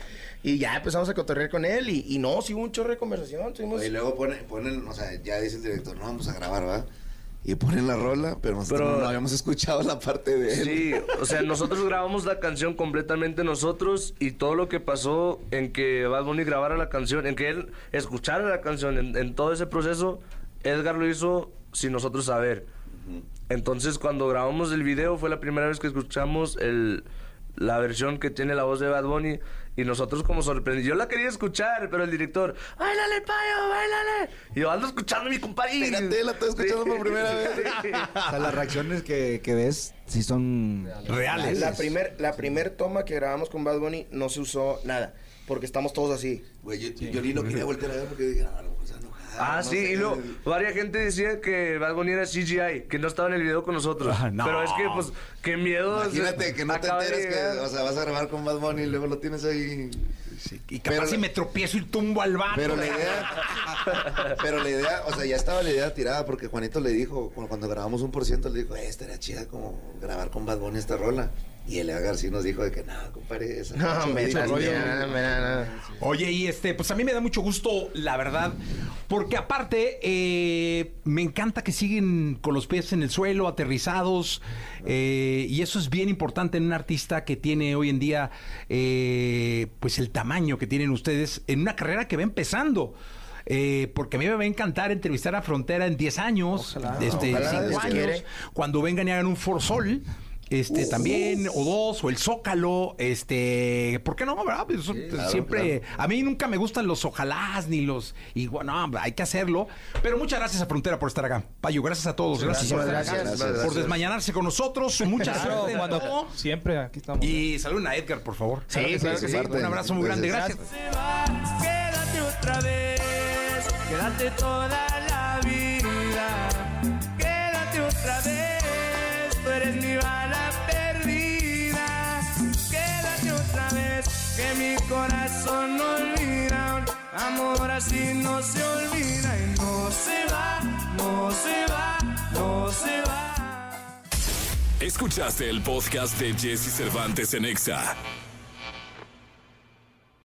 M: Y ya empezamos a cotorrear con él y, y no, sí hubo un chorro de conversación. Tuvimos...
C: Y luego ponen, ponen, o sea, ya dice el director, no, vamos a grabar, ¿verdad? Y ponen la rola, pero nosotros
N: Pero-
C: no habíamos escuchado la parte de él.
N: Sí, o sea, nosotros grabamos la canción completamente nosotros y todo lo que pasó en que Bad Bunny grabara la canción, en que él escuchara la canción, en, en todo ese proceso, Edgar lo hizo sin nosotros saber. Entonces, cuando grabamos el video, fue la primera vez que escuchamos el, la versión que tiene la voz de Bad Bunny y nosotros como sorprendidos. Yo la quería escuchar, pero el director, ¡Báilale, payo, báilale! Y yo ando escuchando a mi compadre.
C: Espérate, la estoy escuchando por primera vez.
P: O sea, las reacciones que, que ves sí son
M: La primer, la primer toma que grabamos con Bad Bunny no se usó nada, porque estamos todos así.
C: Güey, yo, yo ni lo quería voltear a ver porque dije, ah, no, pues, enojada.
N: Ah,
C: no
N: sí,
C: sé.
N: y luego varias gente decía que Bad Bunny era CGI, que no estaba en el video con nosotros.
C: no.
N: Pero es que, pues, qué miedo.
C: Imagínate que no te
N: de
C: enteres que,
N: llegar.
C: o sea, vas a grabar con Bad Bunny y luego lo tienes ahí.
D: Y capaz si me tropiezo y tumbo al vato.
C: Pero la idea, pero la idea, o sea, ya estaba la idea tirada porque Juanito le dijo, cu- cuando grabamos un por ciento, le dijo, eh, estaría chida como grabar con Bad Bunny esta rola. Y el García nos dijo de que, no, compadre, esa
M: No, me
C: rollo".
D: Oye, y este, pues a mí me da mucho gusto, la verdad, porque aparte eh, me encanta que siguen con los pies en el suelo, aterrizados, eh, y eso es bien importante en un artista que tiene hoy en día, eh, pues el tamaño que tienen ustedes en una carrera que va empezando. Eh, porque a mí me va a encantar entrevistar a Frontera en 10 años, este,
M: Ojalá,
D: 5
M: Dios
D: años,
M: quiere.
D: cuando vengan y hagan un For Sol. Este también, o dos, o el Zócalo, este, ¿por qué no? verdad? Pues,
C: claro,
D: siempre, a mí nunca me gustan los ojalás ni los, y bueno, hay que hacerlo. Pero muchas gracias a Frontera por estar acá. Payo, gracias a todos. Gracias, por,
O: gracias.
D: por
O: Gracias.
D: desmañanarse con nosotros. Mucha
O: Claro,
D: suerte
O: cuando-
D: todo.
O: Siempre aquí estamos.
D: Y saluden a Edgar, por favor.
O: Sí, claro que sí.
D: Un abrazo muy grande, gracias.
K: Quédate otra vez, quédate toda la eres mi bala perdida. Quédate otra vez, que mi corazón no olvida. Amor así no se olvida y no se va, no se va, no se va.
A: Escuchaste el podcast de Jesse Cervantes en Exa.